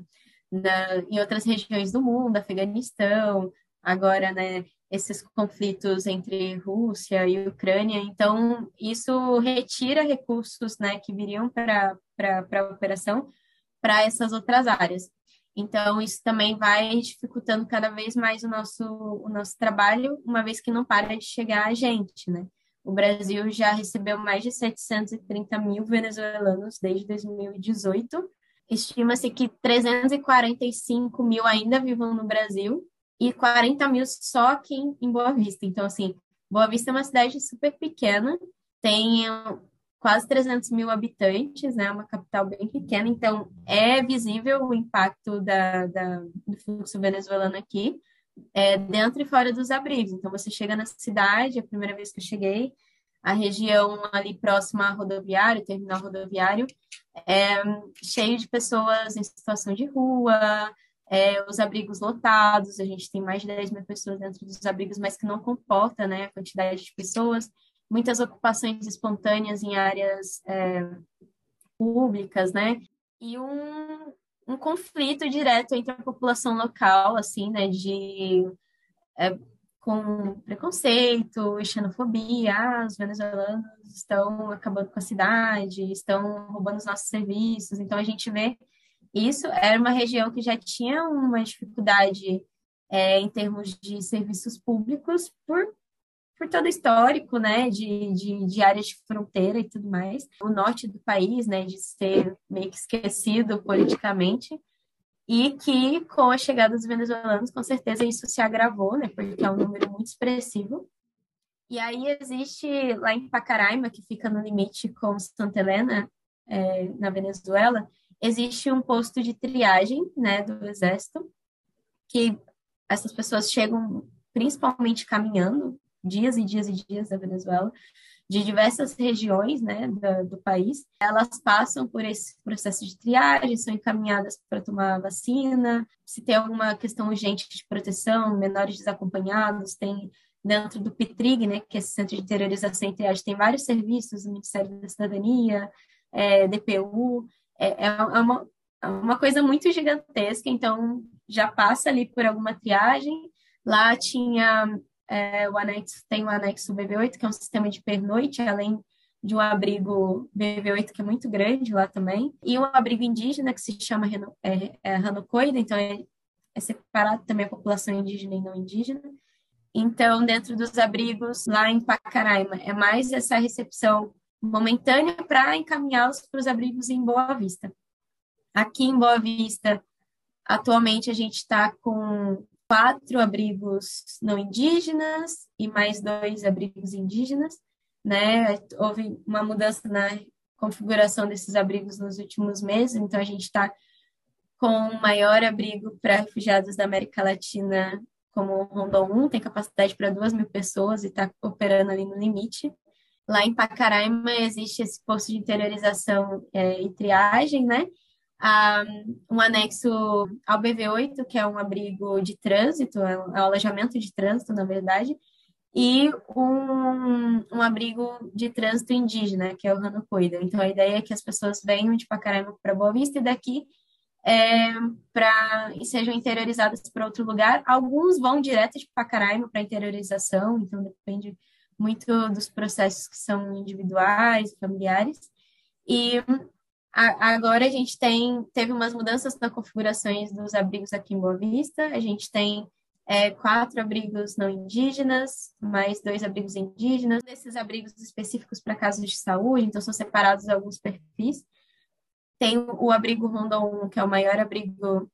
na, em outras regiões do mundo, Afeganistão, agora, né? Esses conflitos entre Rússia e Ucrânia, então isso retira recursos, né, que viriam para a operação para essas outras áreas. Então, isso também vai dificultando cada vez mais o nosso, o nosso trabalho, uma vez que não para de chegar a gente, né? O Brasil já recebeu mais de 730 mil venezuelanos desde 2018. Estima-se que 345 mil ainda vivam no Brasil e 40 mil só aqui em Boa Vista. Então, assim, Boa Vista é uma cidade super pequena, tem quase 300 mil habitantes, né, uma capital bem pequena, então é visível o impacto da, da do fluxo venezuelano aqui, é, dentro e fora dos abrigos. Então, você chega na cidade, a primeira vez que eu cheguei, a região ali próxima ao rodoviário, terminal rodoviário, é cheio de pessoas em situação de rua, é, os abrigos lotados, a gente tem mais de 10 mil pessoas dentro dos abrigos, mas que não comporta né, a quantidade de pessoas muitas ocupações espontâneas em áreas é, públicas, né? E um, um conflito direto entre a população local, assim, né? De é, com preconceito xenofobia, ah, os venezuelanos estão acabando com a cidade, estão roubando os nossos serviços. Então a gente vê isso era uma região que já tinha uma dificuldade é, em termos de serviços públicos por por todo o histórico, né, de, de, de, áreas de fronteira e tudo mais. O norte do país, né, de ser meio que esquecido politicamente, e que com a chegada dos venezuelanos, com certeza isso se agravou, né, porque é um número muito expressivo. E aí existe lá em Pacaraima, que fica no limite com Santa Helena, é, na Venezuela, existe um posto de triagem, né, do exército, que essas pessoas chegam principalmente caminhando dias e dias e dias da Venezuela, de diversas regiões né, do, do país. Elas passam por esse processo de triagem, são encaminhadas para tomar vacina. Se tem alguma questão urgente de proteção, menores desacompanhados, tem dentro do PITRIG, né, que é esse Centro de Interiorização e Triagem, tem vários serviços, o Ministério da Cidadania, é, DPU, é, é, uma, é uma coisa muito gigantesca, então já passa ali por alguma triagem. Lá tinha é, o anexo, tem o anexo BV8, que é um sistema de pernoite, além de um abrigo BV8 que é muito grande lá também, e um abrigo indígena que se chama é, é então é, é separado também a população indígena e não indígena. Então, dentro dos abrigos lá em Pacaraima, é mais essa recepção momentânea para encaminhá-los para os abrigos em Boa Vista. Aqui em Boa Vista, atualmente a gente está com quatro abrigos não indígenas e mais dois abrigos indígenas, né? Houve uma mudança na configuração desses abrigos nos últimos meses, então a gente está com o maior abrigo para refugiados da América Latina como o Rondon 1, tem capacidade para duas mil pessoas e está operando ali no limite. Lá em Pacaraima existe esse posto de interiorização é, e triagem, né? Um anexo ao BV8, que é um abrigo de trânsito, é um, é um alojamento de trânsito, na verdade, e um, um abrigo de trânsito indígena, que é o Rano Cuida. Então, a ideia é que as pessoas venham de Pacaraima para Boa Vista e daqui é, para e sejam interiorizadas para outro lugar. Alguns vão direto de Pacaraima para interiorização, então depende muito dos processos que são individuais, familiares. E agora a gente tem teve umas mudanças na configurações dos abrigos aqui em Boa Vista. A gente tem é, quatro abrigos não indígenas, mais dois abrigos indígenas. Esses abrigos específicos para casos de saúde, então são separados alguns perfis. Tem o abrigo Rondon 1, que é o maior abrigo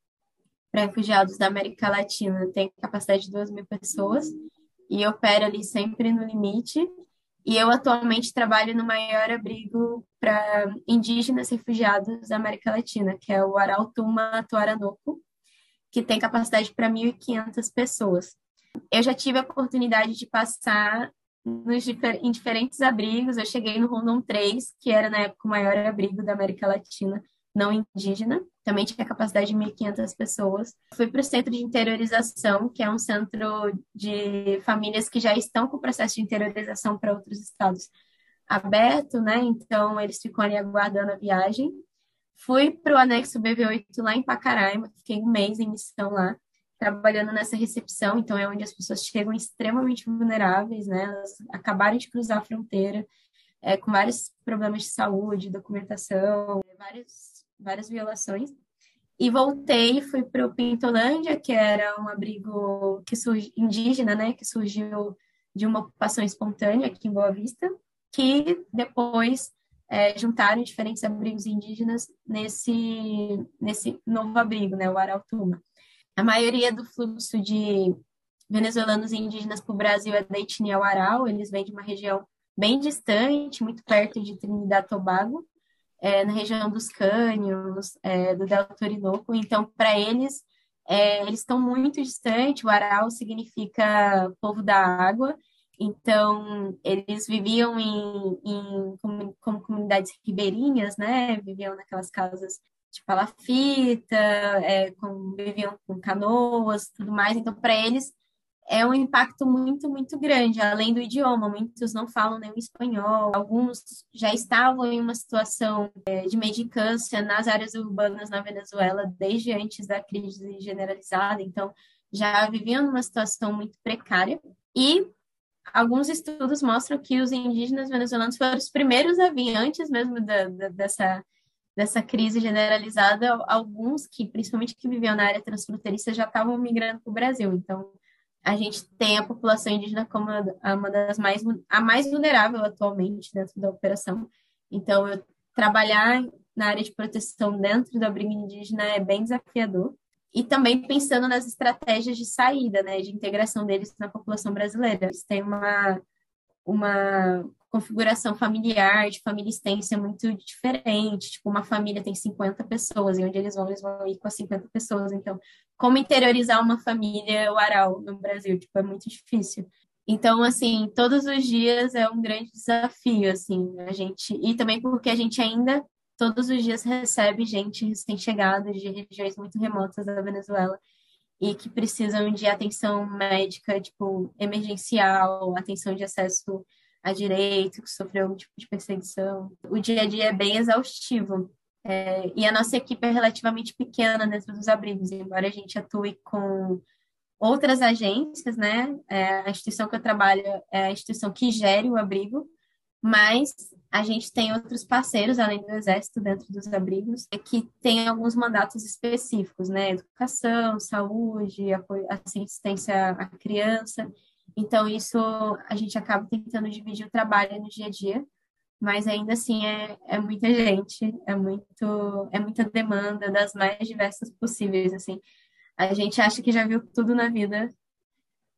para refugiados da América Latina, tem capacidade de 2 mil pessoas e opera ali sempre no limite. E eu atualmente trabalho no maior abrigo para indígenas refugiados da América Latina, que é o Arautuma Tuaranoco, que tem capacidade para 1.500 pessoas. Eu já tive a oportunidade de passar nos, em diferentes abrigos. Eu cheguei no Rondon 3, que era na época o maior abrigo da América Latina não indígena, também tinha capacidade de 1.500 pessoas. Fui para o centro de interiorização, que é um centro de famílias que já estão com o processo de interiorização para outros estados aberto, né? Então eles ficam ali aguardando a viagem. Fui para o anexo BV8 lá em Pacaraima, fiquei um mês em missão lá trabalhando nessa recepção, então é onde as pessoas chegam extremamente vulneráveis, né? Elas acabaram de cruzar a fronteira, é, com vários problemas de saúde, documentação, várias, várias violações. E voltei, fui para o Pintolândia, que era um abrigo que indígena, né? Que surgiu de uma ocupação espontânea aqui em Boa Vista, que depois é, juntaram diferentes abrigos indígenas nesse, nesse novo abrigo, né? O Arautuma. A maioria do fluxo de venezuelanos e indígenas para o Brasil é da etnia Warau, eles vêm de uma região bem distante, muito perto de Trinidad e Tobago, é, na região dos Cânions, é, do Delta Orinoco. Então, para eles, é, eles estão muito distantes. O Warau significa povo da água. Então, eles viviam em, em como, como comunidades ribeirinhas, né? Viviam naquelas casas de palafita, é, com, viviam com canoas, tudo mais. Então, para eles é um impacto muito, muito grande, além do idioma. Muitos não falam nem o espanhol, alguns já estavam em uma situação é, de medicância nas áreas urbanas na Venezuela desde antes da crise generalizada, então já viviam numa situação muito precária. E alguns estudos mostram que os indígenas venezuelanos foram os primeiros a vir, antes mesmo da, da, dessa dessa crise generalizada, alguns que, principalmente que viviam na área transfronteiriça, já estavam migrando para o Brasil. Então, a gente tem a população indígena como uma das mais a mais vulnerável atualmente dentro da operação. Então, eu, trabalhar na área de proteção dentro do abrigo indígena é bem desafiador. E também pensando nas estratégias de saída, né, de integração deles na população brasileira. Eles têm uma, uma configuração familiar, de família extensa é muito diferente. Tipo, uma família tem 50 pessoas, e onde eles vão, eles vão ir com as 50 pessoas. Então, como interiorizar uma família o aral no Brasil? Tipo, é muito difícil. Então, assim, todos os dias é um grande desafio, assim, a gente, e também porque a gente ainda todos os dias recebe gente recém-chegada de regiões muito remotas da Venezuela e que precisam de atenção médica, tipo, emergencial, atenção de acesso a direito, que sofreu algum tipo de perseguição. O dia a dia é bem exaustivo. É, e a nossa equipe é relativamente pequena dentro dos abrigos, embora a gente atue com outras agências, né? É, a instituição que eu trabalho é a instituição que gere o abrigo, mas a gente tem outros parceiros, além do Exército, dentro dos abrigos, que tem alguns mandatos específicos, né? Educação, saúde, apoio, assistência à criança. Então, isso a gente acaba tentando dividir o trabalho no dia a dia, mas ainda assim é, é muita gente, é muito é muita demanda das mais diversas possíveis, assim. A gente acha que já viu tudo na vida,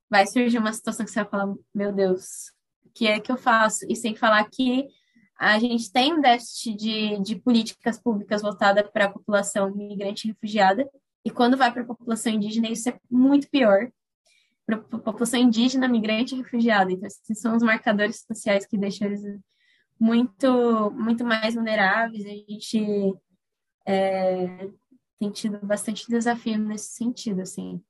vai surgir uma situação que você vai falar, meu Deus, que é que eu faço? E sem falar que a gente tem um déficit de, de políticas públicas voltadas para a população migrante e refugiada, e quando vai para a população indígena, isso é muito pior, para a população indígena, migrante e refugiada. Então, esses são os marcadores sociais que deixam eles muito, muito mais vulneráveis. A gente é, tem tido bastante desafio nesse sentido, assim.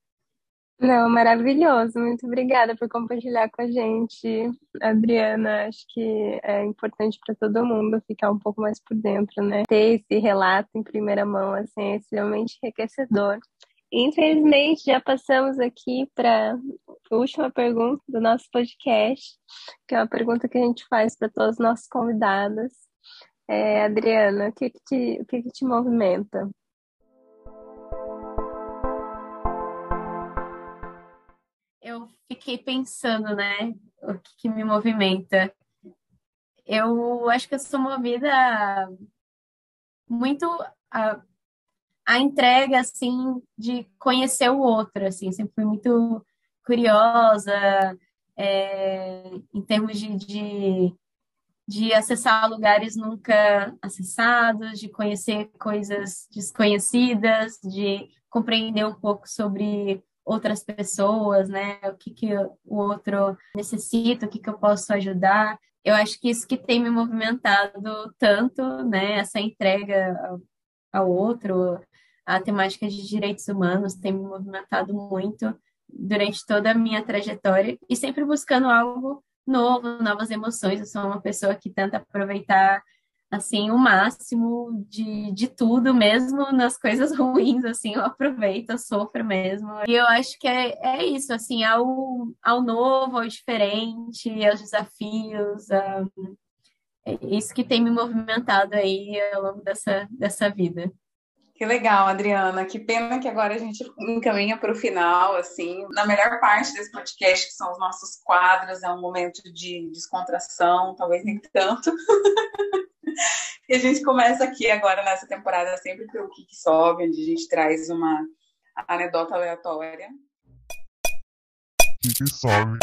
Não, maravilhoso. Muito obrigada por compartilhar com a gente, Adriana. Acho que é importante para todo mundo ficar um pouco mais por dentro, né? Ter esse relato em primeira mão, assim, é extremamente enriquecedor. Infelizmente, já passamos aqui para a última pergunta do nosso podcast, que é uma pergunta que a gente faz para todos os nossos convidados. É, Adriana, o que, que, te, o que, que te movimenta? Eu fiquei pensando, né, o que, que me movimenta. Eu acho que eu sou movida muito a a entrega assim de conhecer o outro, assim, sempre fui muito curiosa é, em termos de, de, de acessar lugares nunca acessados, de conhecer coisas desconhecidas, de compreender um pouco sobre outras pessoas, né? O que, que o outro necessita, o que, que eu posso ajudar. Eu acho que isso que tem me movimentado tanto, né? Essa entrega ao, outro, a temática de direitos humanos tem me movimentado muito durante toda a minha trajetória e sempre buscando algo novo, novas emoções. Eu sou uma pessoa que tenta aproveitar assim o máximo de, de tudo, mesmo nas coisas ruins, assim, eu aproveito, eu sofro mesmo. E eu acho que é, é isso, assim, ao, ao novo, ao diferente, aos desafios, a, é isso que tem me movimentado aí ao longo dessa, dessa vida. Que legal, Adriana. Que pena que agora a gente encaminha para o final, assim. Na melhor parte desse podcast, que são os nossos quadros, é um momento de descontração, talvez nem tanto. e a gente começa aqui agora nessa temporada sempre pelo que, sobe, onde a gente traz uma anedota aleatória. Que sobe?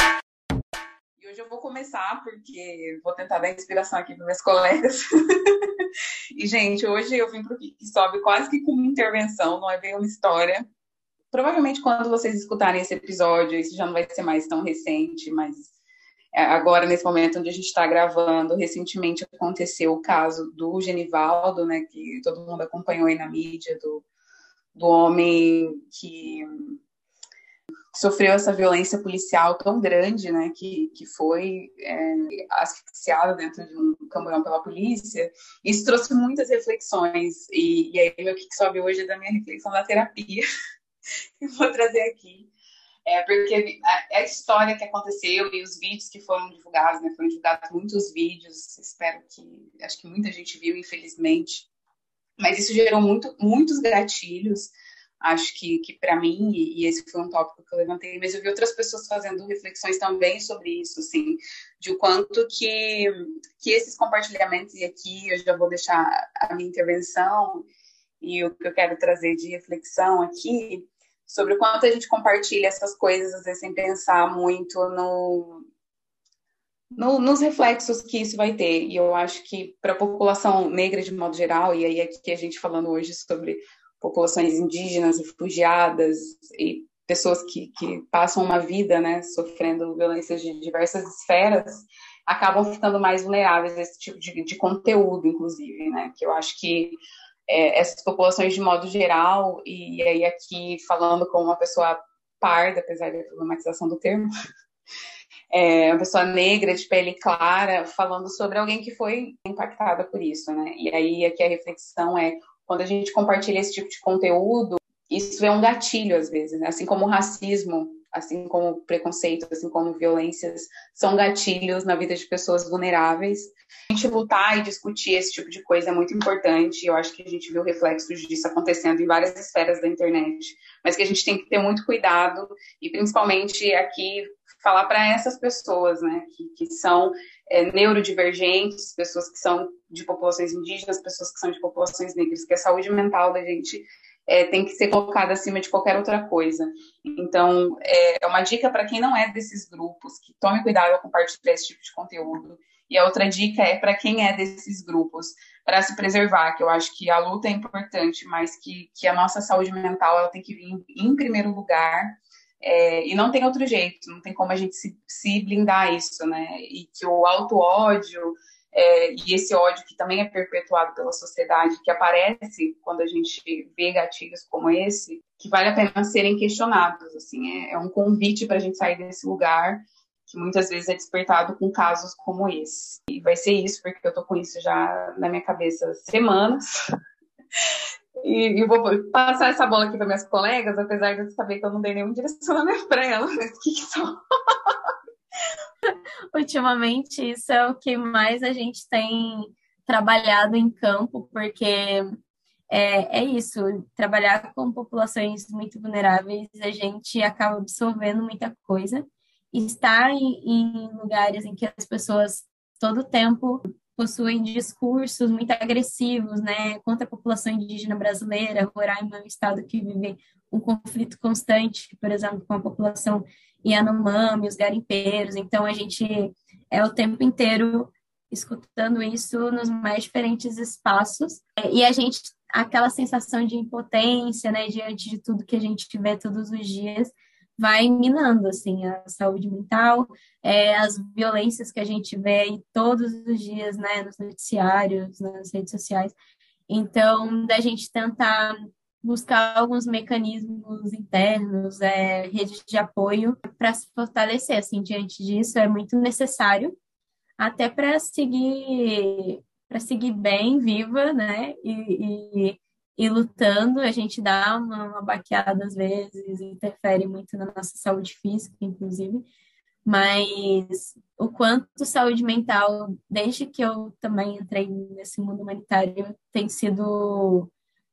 Hoje eu vou começar porque vou tentar dar inspiração aqui para meus colegas. E, gente, hoje eu vim para o que sobe quase que com uma intervenção, não é bem uma história. Provavelmente quando vocês escutarem esse episódio, isso já não vai ser mais tão recente, mas é, agora, nesse momento onde a gente está gravando, recentemente aconteceu o caso do Genivaldo, né, que todo mundo acompanhou aí na mídia, do, do homem que sofreu essa violência policial tão grande, né, que, que foi é, asfixiado dentro de um camburão pela polícia. Isso trouxe muitas reflexões, e, e aí meu que sobe hoje é da minha reflexão da terapia, que vou trazer aqui. É, porque a, a, história que aconteceu e os vídeos que foram divulgados, né, foram divulgados muitos vídeos, espero que, acho que muita gente viu, infelizmente, mas isso gerou muito, muitos gatilhos, acho que, que para mim, e, esse foi um tópico que eu levantei, mas eu vi outras pessoas fazendo reflexões também sobre isso, assim, de o quanto que, que esses compartilhamentos, e aqui eu já vou deixar a minha intervenção e o que eu quero trazer de reflexão aqui, sobre o quanto a gente compartilha essas coisas, às vezes sem pensar muito no, no, nos reflexos que isso vai ter. E eu acho que para a população negra de modo geral, e aí aqui a gente falando hoje sobre populações indígenas, refugiadas e pessoas que, que passam uma vida, né, sofrendo violências de diversas esferas, acabam ficando mais vulneráveis a esse tipo de, de conteúdo, inclusive, né, que eu acho que é, essas populações de modo geral, e aí aqui falando como uma pessoa parda, apesar da problematização do termo, é, uma pessoa negra, de pele clara, falando sobre alguém que foi impactada por isso, né? E aí aqui a reflexão é, quando a gente compartilha esse tipo de conteúdo, isso é um gatilho às vezes, né? Assim como o racismo, assim como preconceito, assim como violências, são gatilhos na vida de pessoas vulneráveis. A gente lutar e discutir esse tipo de coisa é muito importante. Eu acho que a gente viu reflexos disso acontecendo em várias esferas da internet, mas que a gente tem que ter muito cuidado e principalmente aqui falar para essas pessoas, né, que, que são é, neurodivergentes, pessoas que são de populações indígenas, pessoas que são de populações negras, que a saúde mental da gente é, tem que ser colocada acima de qualquer outra coisa. Então, é, é uma dica para quem não é desses grupos, que tome cuidado ao compartilhar esse tipo de conteúdo. E a outra dica é para quem é desses grupos, para se preservar, que eu acho que a luta é importante, mas que, que a nossa saúde mental ela tem que vir em primeiro lugar é, e não tem outro jeito, não tem como a gente se, se blindar isso, né? E que o auto-ódio é, e esse ódio que também é perpetuado pela sociedade, que aparece quando a gente vê gatilhos como esse, que vale a pena serem questionados. Assim, é, é um convite para a gente sair desse lugar que muitas vezes é despertado com casos como esse. E vai ser isso, porque eu tô com isso já na minha cabeça semanas. E, e vou passar essa bola aqui para minhas colegas, apesar de eu saber que eu não dei nenhum direcionamento para elas, o que, que são? Ultimamente, isso é o que mais a gente tem trabalhado em campo, porque é, é isso, trabalhar com populações muito vulneráveis, a gente acaba absorvendo muita coisa. Estar em, em lugares em que as pessoas todo tempo possuem discursos muito agressivos, né, contra a população indígena brasileira. Roraima é um estado que vive um conflito constante, por exemplo, com a população Yanomami, os garimpeiros. Então, a gente é o tempo inteiro escutando isso nos mais diferentes espaços. E a gente, aquela sensação de impotência, né, diante de tudo que a gente vê todos os dias, vai minando assim a saúde mental, é, as violências que a gente vê todos os dias, né, nos noticiários, nas redes sociais. Então, da gente tentar buscar alguns mecanismos internos, é, redes de apoio para se fortalecer, assim, diante disso é muito necessário, até para seguir para seguir bem, viva, né, e, e e lutando, a gente dá uma, uma baqueada às vezes, interfere muito na nossa saúde física, inclusive, mas o quanto saúde mental, desde que eu também entrei nesse mundo humanitário, tem sido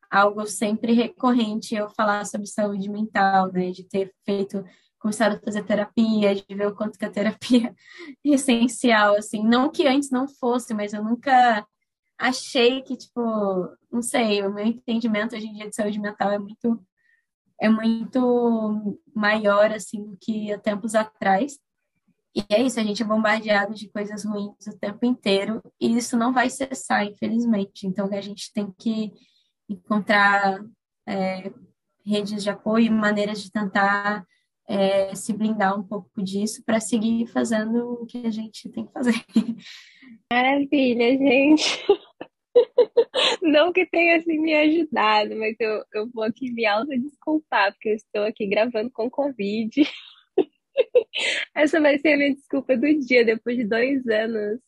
algo sempre recorrente eu falar sobre saúde mental, né, de ter feito começado a fazer terapia, de ver o quanto que a terapia é essencial, assim, não que antes não fosse, mas eu nunca achei que, tipo, não sei, o meu entendimento hoje em dia de saúde mental é muito é muito maior assim do que há tempos atrás. E é isso, a gente é bombardeado de coisas ruins o tempo inteiro e isso não vai cessar, infelizmente. Então a gente tem que encontrar é, redes de apoio, maneiras de tentar é, se blindar um pouco disso para seguir fazendo o que a gente tem que fazer. Maravilha, gente. Não que tenha assim me ajudado, mas eu, eu vou aqui me auto-desculpar, porque eu estou aqui gravando com Covid. Essa vai ser a minha desculpa do dia, depois de dois anos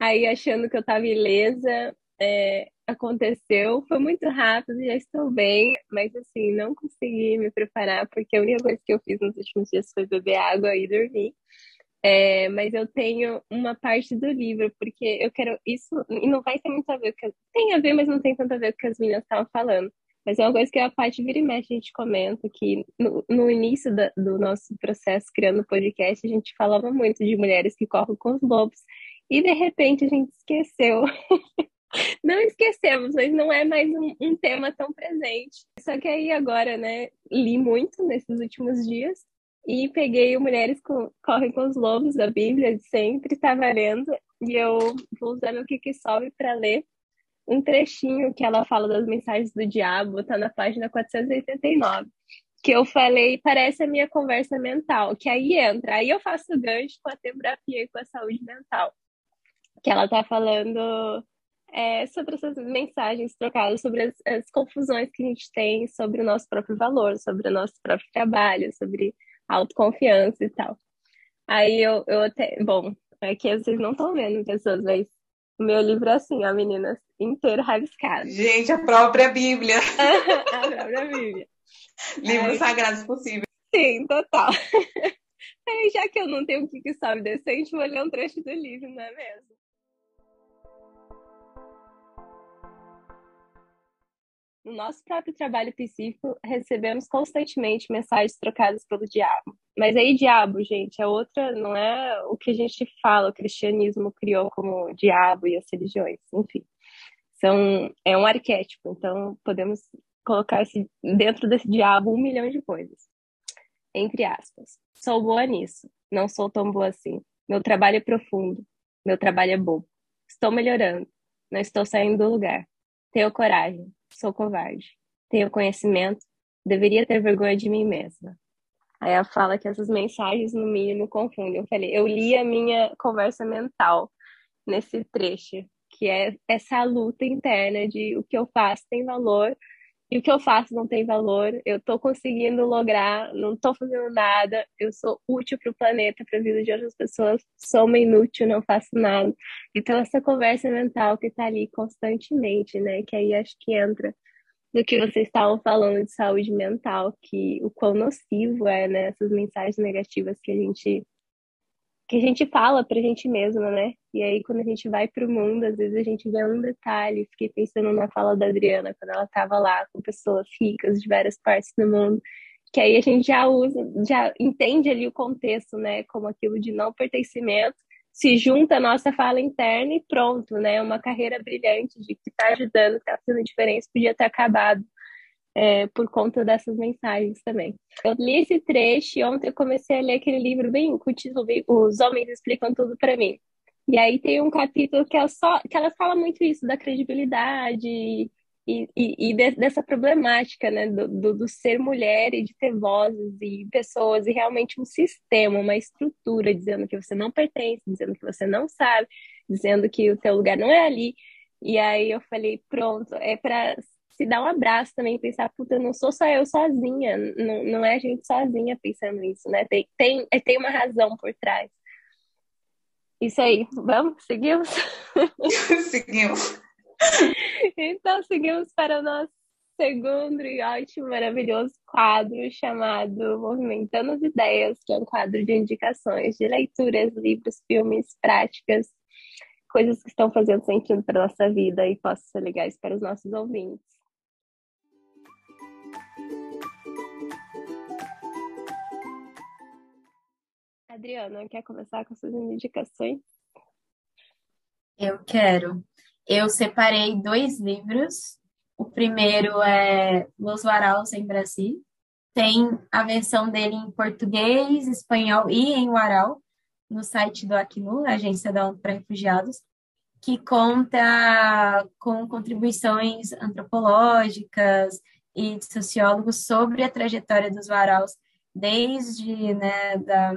aí achando que eu estava ilesa. É, aconteceu, foi muito rápido, já estou bem, mas assim, não consegui me preparar, porque a única coisa que eu fiz nos últimos dias foi beber água e dormir. É, mas eu tenho uma parte do livro, porque eu quero isso, e não vai ter muito a ver, com, tem a ver, mas não tem tanto a ver com o que as meninas estavam falando. Mas é uma coisa que a parte vira e mexe, a gente comenta que no, no início da, do nosso processo criando o podcast, a gente falava muito de mulheres que correm com os lobos, e de repente a gente esqueceu. não esquecemos, mas não é mais um, um tema tão presente. Só que aí agora, né, li muito nesses últimos dias e peguei o Mulheres com, Correm com os Lobos da Bíblia sempre, estava lendo, e eu vou usar meu que sobe para ler um trechinho que ela fala das mensagens do diabo, está na página 489. que eu falei, parece a minha conversa mental, que aí entra, aí eu faço gancho com a demografia e com a saúde mental, que ela tá falando é, sobre essas mensagens trocadas, sobre as, as, confusões que a gente tem sobre o nosso próprio valor, sobre o nosso próprio trabalho, sobre autoconfiança e tal. Aí eu, eu até, bom, é que vocês não estão vendo, pessoas, mas o meu livro é assim, ó, meninas, inteiro rabiscado. Gente, a própria Bíblia. a própria Bíblia. Livros Aí, sagrados possíveis. Sim, total. Aí, já que eu não tenho o que sabe decente, vou ler um trecho do livro, não é mesmo? No nosso próprio trabalho psíquico, recebemos constantemente mensagens trocadas pelo diabo. Mas aí, diabo, gente, é outra, não é o que a gente fala, o cristianismo criou como diabo e as religiões, enfim. São, é um arquétipo, então podemos colocar esse, dentro desse diabo um milhão de coisas. Entre aspas. Sou boa nisso, não sou tão boa assim. Meu trabalho é profundo, meu trabalho é bom. Estou melhorando, não estou saindo do lugar. Tenho coragem, sou covarde. Tenho conhecimento, deveria ter vergonha de mim mesma. Aí ela fala que essas mensagens, no mínimo, confundem. Eu falei, eu li a minha conversa mental nesse trecho, que é essa luta interna de o que eu faço tem valor e o que eu faço não tem valor, eu estou conseguindo lograr, não estou fazendo nada, eu sou útil para o planeta, para a vida de outras pessoas, sou uma inútil, não faço nada. Então, essa conversa mental que está ali constantemente, né? Que aí acho que entra no que vocês estavam falando de saúde mental, que o quão nocivo é, né? Essas mensagens negativas que a gente que a gente fala pra gente mesma, né? E aí, quando a gente vai pro mundo, às vezes a gente vê um detalhe. Fiquei pensando na fala da Adriana, quando ela tava lá com pessoas ricas de várias partes do mundo, que aí a gente já usa, já entende ali o contexto, né? Como aquilo de não pertencimento, se junta a nossa fala interna e pronto, né? Uma carreira brilhante de que tá ajudando, tá fazendo diferença, podia ter acabado é, por conta dessas mensagens também. Eu li esse trecho e ontem eu comecei a ler aquele livro bem com o título Os Homens Explicam Tudo para Mim. E aí tem um capítulo que ela, só, que ela fala muito isso, da credibilidade e, e, e de, dessa problemática, né, do, do, do, ser mulher e de ter vozes e pessoas e realmente um sistema, uma estrutura dizendo que você não pertence, dizendo que você não sabe, dizendo que o teu lugar não é ali. E aí eu falei, pronto, é para se dar um abraço também, pensar, puta, não sou só eu sozinha, não, não é a gente sozinha pensando nisso, né? Tem, tem, é, tem uma razão por trás. Isso aí, vamos? Seguimos? seguimos. então, seguimos para o nosso segundo e ótimo, maravilhoso quadro chamado Movimentando as Ideias, que é um quadro de indicações de leituras, livros, filmes, práticas, coisas que estão fazendo sentido para a nossa vida e possam ser legais para os nossos ouvintes. Adriana, quer começar com suas indicações? Eu quero. Eu separei dois livros. O primeiro é Los Varaus em Brasil. Tem a versão dele em português, espanhol e em Waral, no site do Acnu, Agência da ONU para Refugiados, que conta com contribuições antropológicas e de sociólogos sobre a trajetória dos varaus, desde né, da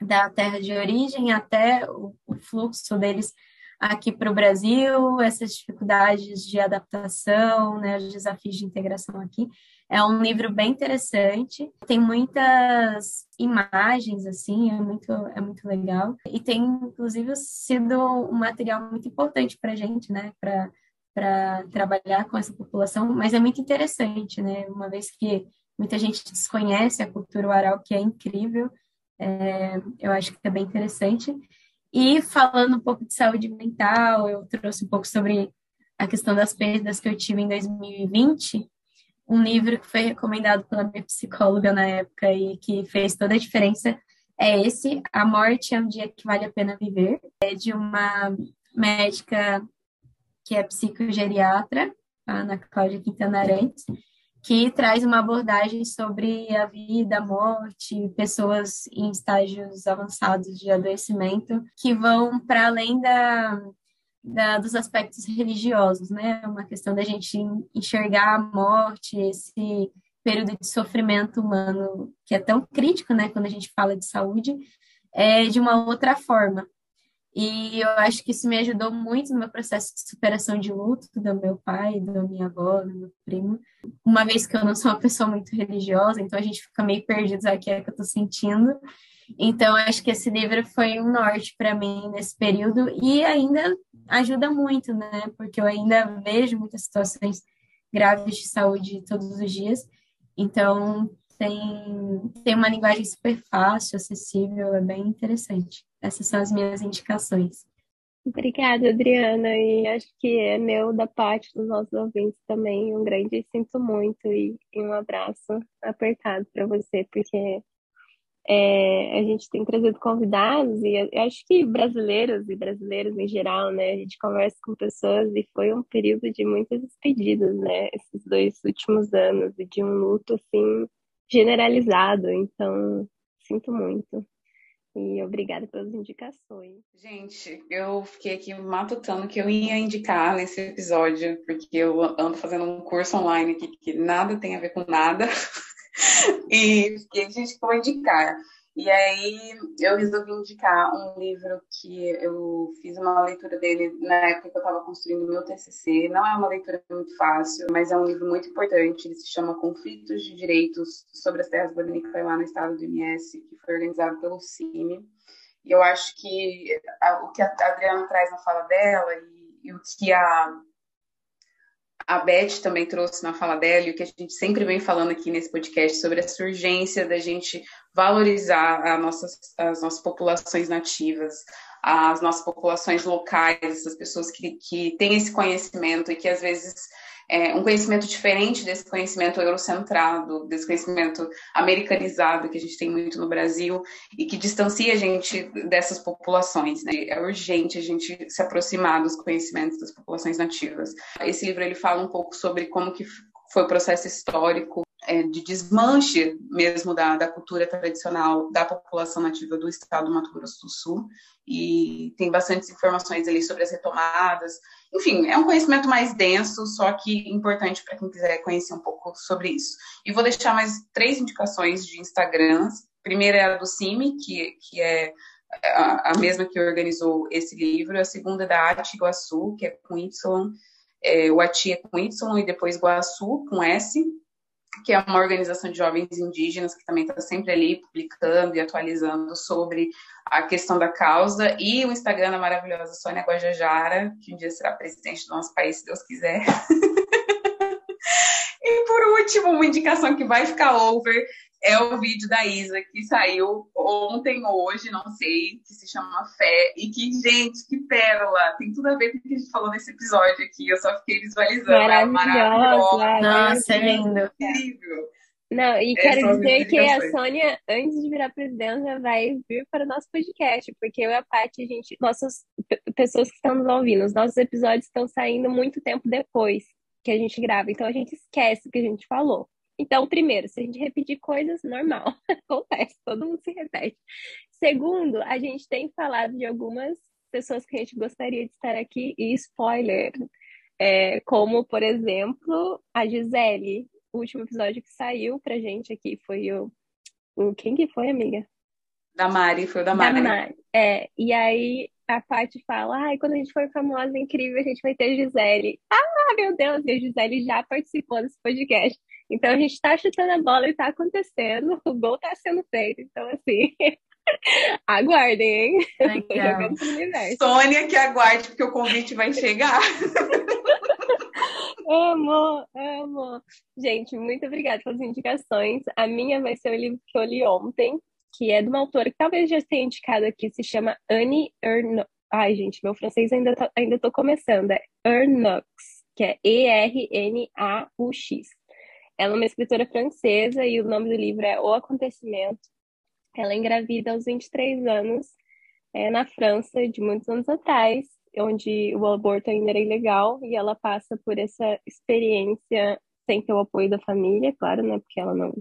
da terra de origem até o, o fluxo deles aqui para o Brasil, essas dificuldades de adaptação, né, os desafios de integração aqui. É um livro bem interessante, tem muitas imagens, assim, é muito, é muito legal. E tem, inclusive, sido um material muito importante para a gente, né, para para trabalhar com essa população, mas é muito interessante, né, uma vez que muita gente desconhece a cultura oral, que é incrível, é, eu acho que é bem interessante. E falando um pouco de saúde mental, eu trouxe um pouco sobre a questão das perdas que eu tive em 2020, um livro que foi recomendado pela minha psicóloga na época e que fez toda a diferença é esse, A Morte é um Dia que Vale a Pena Viver, é de uma médica que é psicogeriatra, a Ana Cláudia Quintana Arantes, que traz uma abordagem sobre a vida, a morte, pessoas em estágios avançados de adoecimento, que vão para além da, da, dos aspectos religiosos, né? Uma questão da gente enxergar a morte, esse período de sofrimento humano que é tão crítico, né, quando a gente fala de saúde, é de uma outra forma. E eu acho que isso me ajudou muito no meu processo de superação de luto do meu pai, da minha avó, do meu primo. Uma vez que eu não sou uma pessoa muito religiosa, então a gente fica meio perdido aqui é que eu estou sentindo. Então, acho que esse livro foi um norte para mim nesse período e ainda ajuda muito, né? Porque eu ainda vejo muitas situações graves de saúde todos os dias. Então, tem, tem uma linguagem super fácil, acessível, é bem interessante. Essas são as minhas indicações. Obrigada, Adriana. E acho que é meu, da parte dos nossos ouvintes também, um grande sinto muito e, e um abraço apertado para você, porque é, a gente tem trazido convidados e acho que brasileiros e brasileiros em geral, né? A gente conversa com pessoas e foi um período de muitas despedidas, né? Esses dois últimos anos e de um luto assim generalizado. Então, sinto muito. E obrigada pelas indicações. Gente, eu fiquei aqui matutando que eu ia indicar nesse episódio, porque eu ando fazendo um curso online aqui que nada tem a ver com nada. e fiquei, gente, vou indicar. E aí eu resolvi indicar um livro que eu fiz uma leitura dele na época que eu estava construindo meu TCC. Não é uma leitura muito fácil, mas é um livro muito importante. Ele se chama Conflitos de Direitos sobre as Terras Botânicas lá no estado do MS, que foi organizado pelo CIMI. E eu acho que o que a Adriana traz na fala dela e, e o que a a Beth também trouxe na fala dela, e o que a gente sempre vem falando aqui nesse podcast sobre essa urgência da gente valorizar nossas, as nossas populações nativas, as nossas populações locais, essas pessoas que, que têm esse conhecimento e que às vezes é, um conhecimento diferente desse conhecimento eurocentrado, desse conhecimento americanizado que a gente tem muito no Brasil e que distancia a gente dessas populações. Né? É urgente a gente se aproximar dos conhecimentos das populações nativas. Esse livro ele fala um pouco sobre como que foi o processo histórico é, de desmanche mesmo da, da cultura tradicional da população nativa do estado do Mato Grosso do Sul e tem bastantes informações ali sobre as retomadas. Enfim, é um conhecimento mais denso, só que importante para quem quiser conhecer um pouco sobre isso. E vou deixar mais três indicações de Instagrams. Primeira é a do Cime, que, que é a, a mesma que organizou esse livro. A segunda é da Arte Iguaçu, que é com Y. É, o Ati é com Y e depois Iguaçu, com S que é uma organização de jovens indígenas que também está sempre ali publicando e atualizando sobre a questão da causa, e o Instagram da maravilhosa Sônia Guajajara, que um dia será presidente do nosso país, se Deus quiser. e por último, uma indicação que vai ficar over é o vídeo da Isa que saiu ontem ou hoje, não sei, que se chama Fé. E que, gente, que pérola! Tem tudo a ver com o que a gente falou nesse episódio aqui. Eu só fiquei visualizando. Maravilhosa! maravilhosa. Nossa, é lindo. Incrível. Não, e quero dizer que a Sônia, antes de virar presidenta, vai vir para o nosso podcast, porque eu e a Paty, a gente, nossas pessoas que estão nos ouvindo, os nossos episódios estão saindo muito tempo depois que a gente grava, então a gente esquece o que a gente falou. Então, primeiro, se a gente repetir coisas, normal, acontece, todo mundo se repete. Segundo, a gente tem falado de algumas pessoas que a gente gostaria de estar aqui, e spoiler, é, como, por exemplo, a Gisele. O último episódio que saiu pra gente aqui foi o. o quem que foi, amiga? Da Mari, foi o da Mari. Da Mari. É, e aí a Paty fala, ai, quando a gente for famosa, incrível, a gente vai ter Gisele. Ah, meu Deus, e a Gisele já participou desse podcast. Então a gente está chutando a bola e está acontecendo, o gol está sendo feito. Então, assim, aguardem, hein? Sônia, que aguarde, porque o convite vai chegar. amo, amo. Gente, muito obrigada pelas indicações. A minha vai ser o livro que eu li ontem, que é de uma autora que talvez já tenha indicado aqui, se chama Annie Ernaux. Ai, gente, meu francês ainda, tô, ainda tô começando. É Ernaux, que é E-R-N-A-U-X. Ela é uma escritora francesa e o nome do livro é O Acontecimento. Ela engravida aos 23 anos, é, na França, de muitos anos atrás, onde o aborto ainda era ilegal, e ela passa por essa experiência sem ter o apoio da família, claro, né? Porque ela não,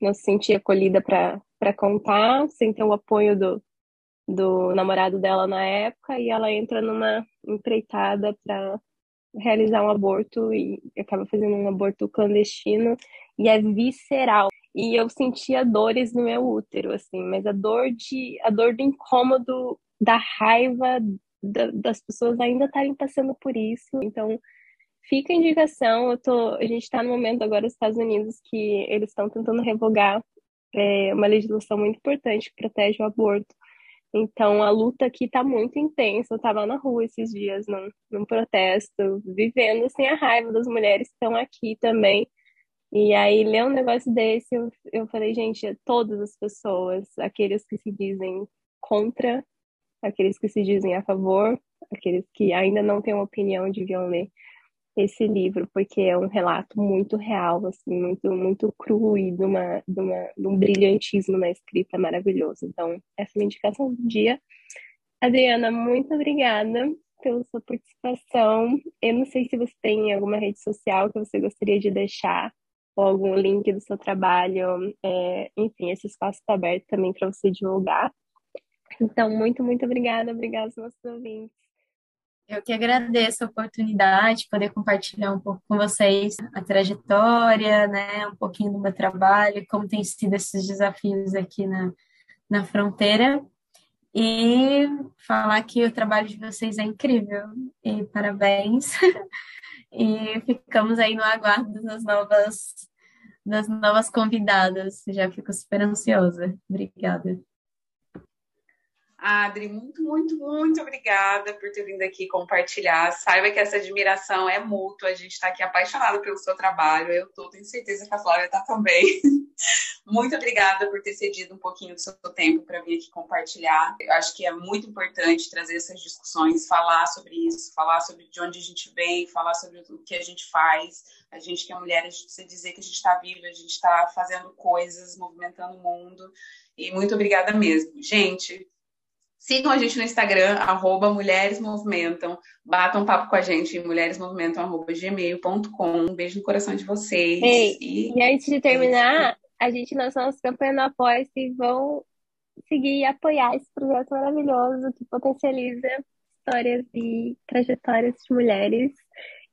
não se sentia acolhida para contar, sem ter o apoio do, do namorado dela na época, e ela entra numa empreitada para realizar um aborto e acaba fazendo um aborto clandestino e é visceral. E eu sentia dores no meu útero, assim, mas a dor de a dor do incômodo, da raiva da, das pessoas ainda estarem passando por isso. Então, fica a indicação. Eu tô, a gente está no momento agora nos Estados Unidos que eles estão tentando revogar é, uma legislação muito importante que protege o aborto. Então, a luta aqui está muito intensa. Eu estava na rua esses dias, num, num protesto, vivendo assim, a raiva das mulheres que estão aqui também. E aí, ler um negócio desse, eu, eu falei, gente, todas as pessoas, aqueles que se dizem contra, aqueles que se dizem a favor, aqueles que ainda não têm uma opinião, deviam ler esse livro, porque é um relato muito real, assim, muito, muito cru e de, uma, de, uma, de um brilhantismo na escrita maravilhoso. Então, essa é a minha indicação do dia. Adriana, muito obrigada pela sua participação. Eu não sei se você tem alguma rede social que você gostaria de deixar, ou algum link do seu trabalho. É, enfim, esse espaço está aberto também para você divulgar. Então, muito, muito obrigada. Obrigada aos nossos ouvintes. Eu que agradeço a oportunidade, poder compartilhar um pouco com vocês a trajetória, né, um pouquinho do meu trabalho, como tem sido esses desafios aqui na, na fronteira. E falar que o trabalho de vocês é incrível. E parabéns. e ficamos aí no aguardo das novas, das novas convidadas. Já fico super ansiosa. Obrigada. Adri, muito, muito, muito obrigada por ter vindo aqui compartilhar. Saiba que essa admiração é mútua, a gente está aqui apaixonado pelo seu trabalho. Eu tô, tenho certeza que a Flávia está também. muito obrigada por ter cedido um pouquinho do seu tempo para vir aqui compartilhar. Eu acho que é muito importante trazer essas discussões, falar sobre isso, falar sobre de onde a gente vem, falar sobre o que a gente faz. A gente que é mulher, a gente precisa dizer que a gente está viva, a gente está fazendo coisas, movimentando o mundo. E muito obrigada mesmo. Gente, Sigam a gente no Instagram, arroba Mulheres Movimentam. Batam um papo com a gente em mulheresmovimentam.gmail.com. Um beijo no coração de vocês. Ei, e... e antes de terminar, a gente lançou nossa campanha no Apoia e vão seguir e apoiar esse projeto maravilhoso que potencializa histórias e trajetórias de mulheres.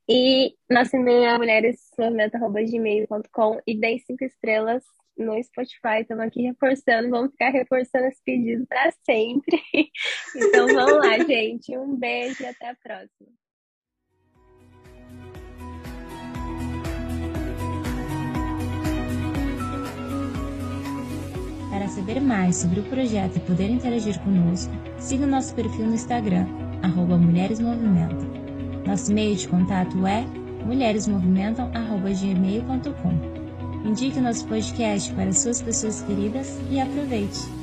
E nosso e-mail é mulheresmovimento.gmail.com e deem cinco estrelas no Spotify, estamos aqui reforçando, vamos ficar reforçando esse pedido para sempre. então vamos lá, gente. Um beijo e até a próxima. Para saber mais sobre o projeto e poder interagir conosco, siga o nosso perfil no Instagram, arroba Mulheres Movimento. Nosso e-mail de contato é mulheresmovimentam.gmail.com. Indique nosso podcast para suas pessoas queridas e aproveite!